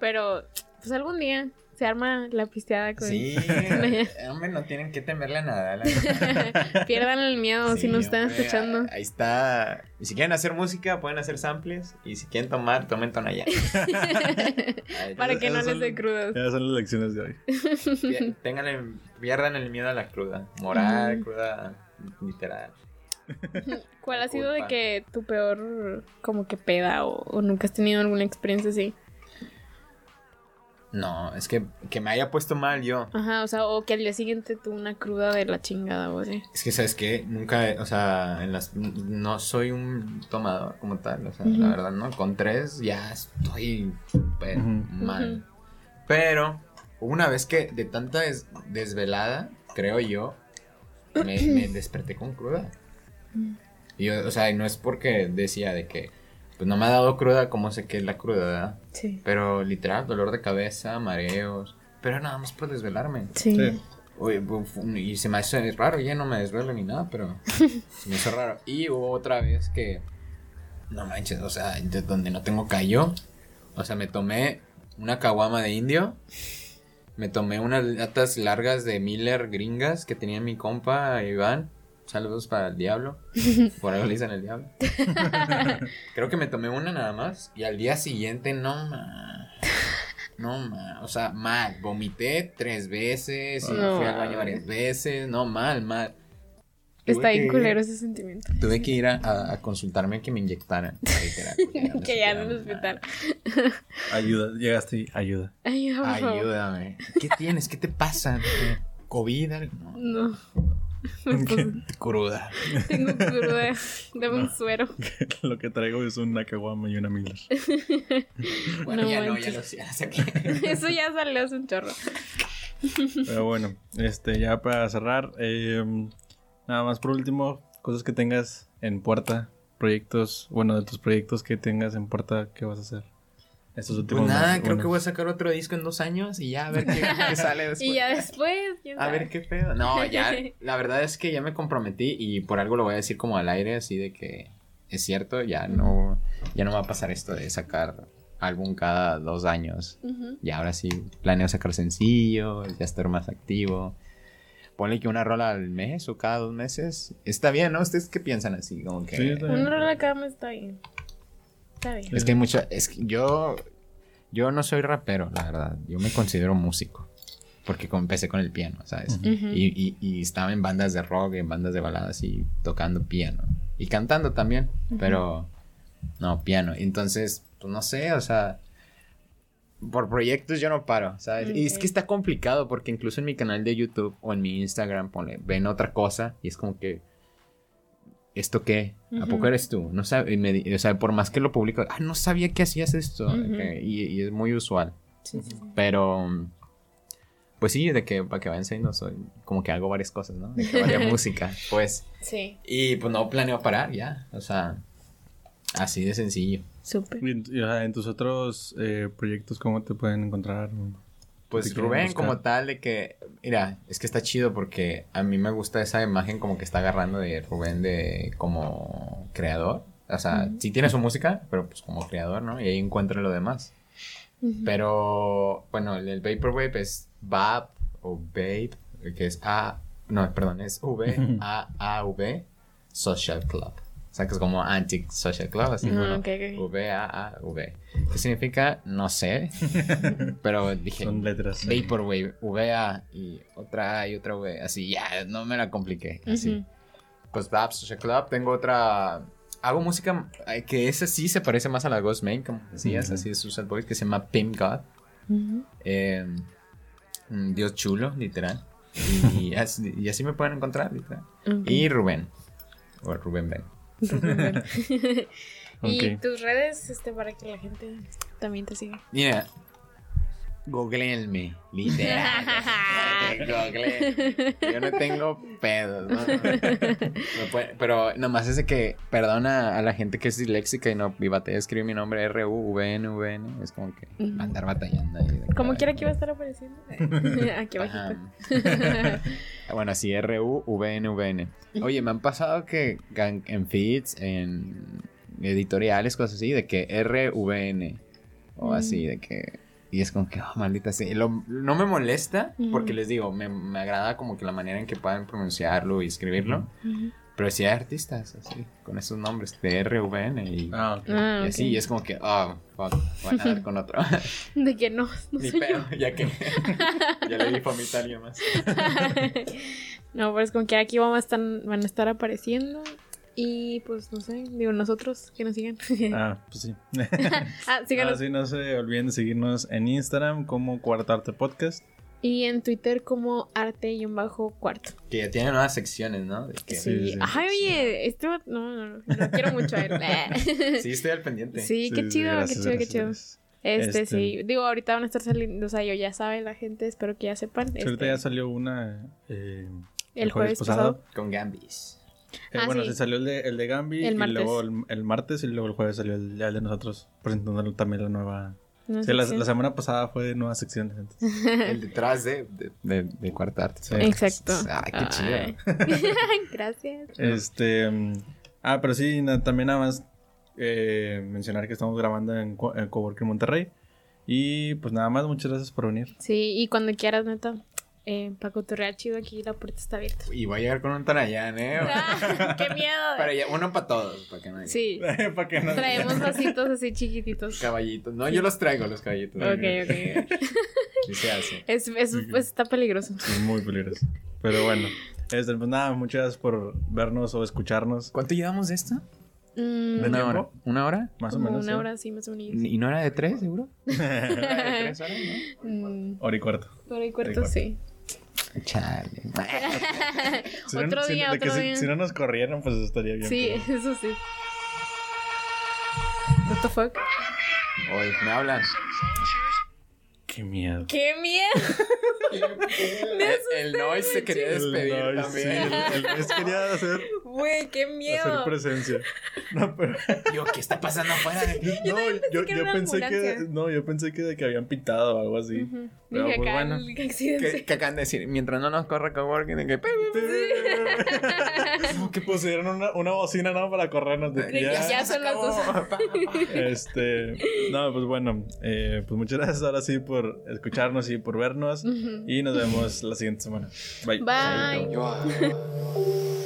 Pero, pues algún día se arma la pisteada con...
Sí, [LAUGHS] hombre, no tienen que temerle a nada. la [LAUGHS]
Pierdan el miedo si nos están
hombre,
escuchando.
Ahí está. Y si quieren hacer música, pueden hacer samples. Y si quieren tomar, tomen Tonayán. Ahí, [LAUGHS]
Para que no
Esas
les dé crudas.
Ya son las lecciones de hoy.
tengan pierdan el miedo a la cruda. Moral, cruda, literal.
¿Cuál ha sido de que tu peor como que peda o, o nunca has tenido alguna experiencia así?
No, es que, que me haya puesto mal yo.
Ajá, o sea, o que al día siguiente tuvo una cruda de la chingada o así.
Es que, ¿sabes qué? Nunca, he- o sea, en las, no soy un tomador como tal, o sea, la verdad, ¿no? Con tres ya estoy súper
Ujú.
mal. Pero una vez que de tanta des- desvelada, creo yo, me, me [CLEARS THROAT] desperté con cruda. Y yo, o sea, y no es porque decía de que, pues no me ha dado cruda como sé que es la cruda, ¿verdad?
Sí.
Pero literal, dolor de cabeza, mareos, pero nada más por desvelarme.
Sí.
Oye, y se me hizo raro, ya no me desvelo ni nada, pero [LAUGHS] se me hizo raro. Y hubo otra vez que, no manches, o sea, de donde no tengo callo, o sea, me tomé una caguama de indio, me tomé unas latas largas de Miller gringas que tenía mi compa Iván. Saludos para el diablo. [LAUGHS] Por algo le dicen el diablo. [LAUGHS] Creo que me tomé una nada más. Y al día siguiente, no ma. No ma. O sea, mal. Vomité tres veces. Y
No.
fui al baño varias veces. No, mal, mal.
Está
Tuve
bien
que ir-
culero ese sentimiento.
Tuve que ir a, a- a consultarme que me inyectaran. literal, porque me [LAUGHS]
que ya en el
sentía
hospital.
Ayuda. Llegaste y ayuda.
Ayuda, por
mal.
favor.
Ayúdame. ¿Qué tienes? ¿Qué te pasa? ¿Covid? No.
No. [LAUGHS] Puse-
Cruda.
tengo cruda. [LAUGHS] Dame un suero. [LAUGHS]
Lo que traigo es una caguama y una Miller.
Bueno,
No
ya no, ya lo sé.
Eso ya salió hace un chorro.
Pero bueno, este, ya para cerrar, eh, nada más por último, cosas que tengas en puerta, proyectos, bueno, de tus proyectos que tengas en puerta, ¿qué vas a hacer? Estos
Pues
últimos
nada,
meses,
creo que voy a sacar otro disco en dos años y ya a ver qué, qué sale [LAUGHS] después.
Y ya después. quién
A
sabe.
ver qué pedo. No, ya, [LAUGHS] la verdad es que ya me comprometí y por algo lo voy a decir como al aire, así de que es cierto, ya no, ya no va a pasar esto de sacar álbum cada dos años.
Ujú.
Y ahora sí planeo sacar sencillo, ya estar más activo. Ponle que una rola al mes o cada dos meses. Está bien, ¿no? ¿Ustedes qué piensan así? Como que...
Sí.
Una rola cada mes está bien. Está bien.
Es que hay mucha... Es que yo... Yo no soy rapero, la verdad. Yo me considero músico. Porque empecé con el piano, ¿sabes? Y, y- y estaba en bandas de rock, en bandas de baladas y tocando piano. Y cantando también, pero no, piano. Entonces, pues no sé, o sea, por proyectos yo no paro, ¿sabes? Y es que está complicado porque incluso en mi canal de YouTube o en mi Instagram, ponle, ven otra cosa y es como que, ¿esto qué? ¿A poco eres tú? No sabe, y me di- o sea, por más que lo publico, ah, no sabía que hacías esto. Y, y es muy usual.
Sí, sí, sí.
Pero, pues sí, de que para que vayan sabiendo, soy como que hago varias cosas, ¿no? De que varía [LAUGHS] música, pues.
Sí,
Y pues no planeo parar ya, o sea, así de sencillo.
súper.
Y en, y, o sea, en tus otros eh, proyectos, ¿cómo te pueden encontrar?
Pues Rubén,
buscar.
como tal, de que, mira, es que está chido porque a mí me gusta esa imagen como que está agarrando de Rubén de como creador. O sea, sí tiene su música, pero pues como creador, ¿no? Y ahí encuentra lo demás. Pero, bueno, el Vaporwave es VAP o Vape, que es A, no, perdón, es V, A, A, V, Social Club. O sea, que es como Anti-Social Club, así,
Ah,
bueno,
ok, ok.
V, A, A, V. ¿Qué significa? No sé, [LAUGHS] pero dije,
Son letras.
Vaporwave, VA y otra A y otra V, así, ya, no me la compliqué, así.
Ujú.
Pues VAP, Social Club, tengo otra... Hago música que esa sí se parece más a la Ghost Main, como decías,
Ujú.
así de Suicide Boys, que se llama Pimp God. Eh, un Dios chulo, literal. [LAUGHS] Y así, y así me pueden encontrar, literal. Y Rubén. O Rubén Ben. [LAUGHS]
Y tus redes, este, para que la gente también te siga.
Mira. Googleenme, literal. [LAUGHS] Google. Yo no tengo pedos, [LAUGHS] ¿no? Puede- pero nomás es de que perdona a la gente que es disléxica y no y batalla escribe mi nombre R-U-V-N-V-N. Es como que
Ujú.
andar batallando ahí.
Como
que-
quiera que iba a estar apareciendo. [LAUGHS] Aquí
Ajá.
abajito.
bueno, así R-U-V-N-V-N. Oye, me han pasado que en feeds, en editoriales, cosas así, de que R-V-N. O
Mm.
así, de que. Y es como que, oh, maldita sea. Y lo- no me molesta, porque
Ujú.
les digo, me, me agrada como que la manera en que puedan pronunciarlo y escribirlo.
Ujú.
Pero si hay artistas así, con esos nombres, de R-V-N y,
Ah, ok.
Ah,
y
ok.
así, y es como que, oh, fuck, voy a dar con otro. [LAUGHS]
De que no, no
Ni
soy
pedo, ya que [LAUGHS] ya le di famita a alguien más. [LAUGHS]
No, pero es como que aquí vamos a estar, van a estar apareciendo. Y pues no sé, digo nosotros que nos sigan. [LAUGHS]
Ah, pues sí. [LAUGHS] [LAUGHS]
ah, síganos.
Así no se olviden de seguirnos en Instagram como Cuartarte Podcast.
Y en Twitter como arte-cuarto.
Que ya tiene nuevas secciones, ¿no? De que-
Sí.
sí, sí.
Ay, oye, esto no, no, no, lo quiero mucho a él.
Sí, estoy al pendiente.
Sí, qué
Sí,
chido,
gracias,
qué chido, qué chido. Este,
Este-
sí, digo, ahorita van a estar saliendo, o sea, yo ya sabe la gente, espero que ya sepan.
Ahorita
este,
ya salió una. eh,
el jueves pasado.
Con Gambis.
Eh,
Ah,
bueno,
sí.
se salió el de, el de Gambi
El
y luego el, el martes y luego el jueves salió el, de nosotros presentando también la nueva.
No
Sí, la, semana pasada fue de nuevas secciones. entonces. [LAUGHS]
El detrás de, de, de, de Cuarta Arte.
Sí.
Exacto.
Ay, qué chido. [LAUGHS]
Gracias.
Este. Ah, pero sí, na- también nada más eh, mencionar que estamos grabando en, en Coworking Monterrey. Y pues nada más, muchas gracias por venir.
Sí, y cuando quieras, neta, eh, para cotorrear chido aquí, la puerta está abierta.
Y voy a llegar con un Tonayán, ¿eh?
Ah, [LAUGHS] ¡Qué miedo!
Pero ya, uno para todos, para que no haya
Sí, [LAUGHS]
Para que no.
traemos vasitos así chiquititos.
caballitos. No, yo los traigo, los caballitos.
Ok, ok.
Sí se hace.
Es, es, pues, está peligroso.
Es muy peligroso. Pero bueno. Este, pues nada, muchas gracias por vernos o escucharnos.
¿Cuánto llevamos de esto?
Mm,
¿De
¿Una
tiempo?
hora? ¿Una hora?
Más o menos.
una
¿sí?
hora, sí, más o menos.
¿Y no era de tres, seguro? ¿Era [LAUGHS] de tres horas,
Mm,
Hora y cuarto.
hora y cuarto,
cuarto.
sí.
No? Chale. [LAUGHS]
Si no-
Otro
si-
día,
que
otro
si,
día.
si no nos corrieran, pues estaría bien.
Sí,
pero- [LAUGHS]
eso sí. What the fuck?
Oye, me hablan.
Qué miedo.
¡Qué miedo!
El, el noise se quería despedir
El-
también.
Sí, el, el Luis quería hacer,
Güey, qué
hacer
miedo.
presencia. No, pero. [LAUGHS]
Digo, ¿qué está pasando afuera de aquí?
No, yo,
que era
yo
una
pensé que. No, yo pensé que, de que habían pitado o algo así.
Ujú.
Pero,
Dije
pues,
acá
bueno.
¿Qué, qué acaban de decir? Mientras no nos corra coworking, de que... [LAUGHS]
Como que pusieron una, una bocina, ¿no? Para corrernos de que ya.
Ya son las dos. [LAUGHS]
Este, no, pues bueno, eh, pues muchas gracias ahora sí por escucharnos y por vernos. Y nos vemos la siguiente semana. Bye.
Bye.
Yo-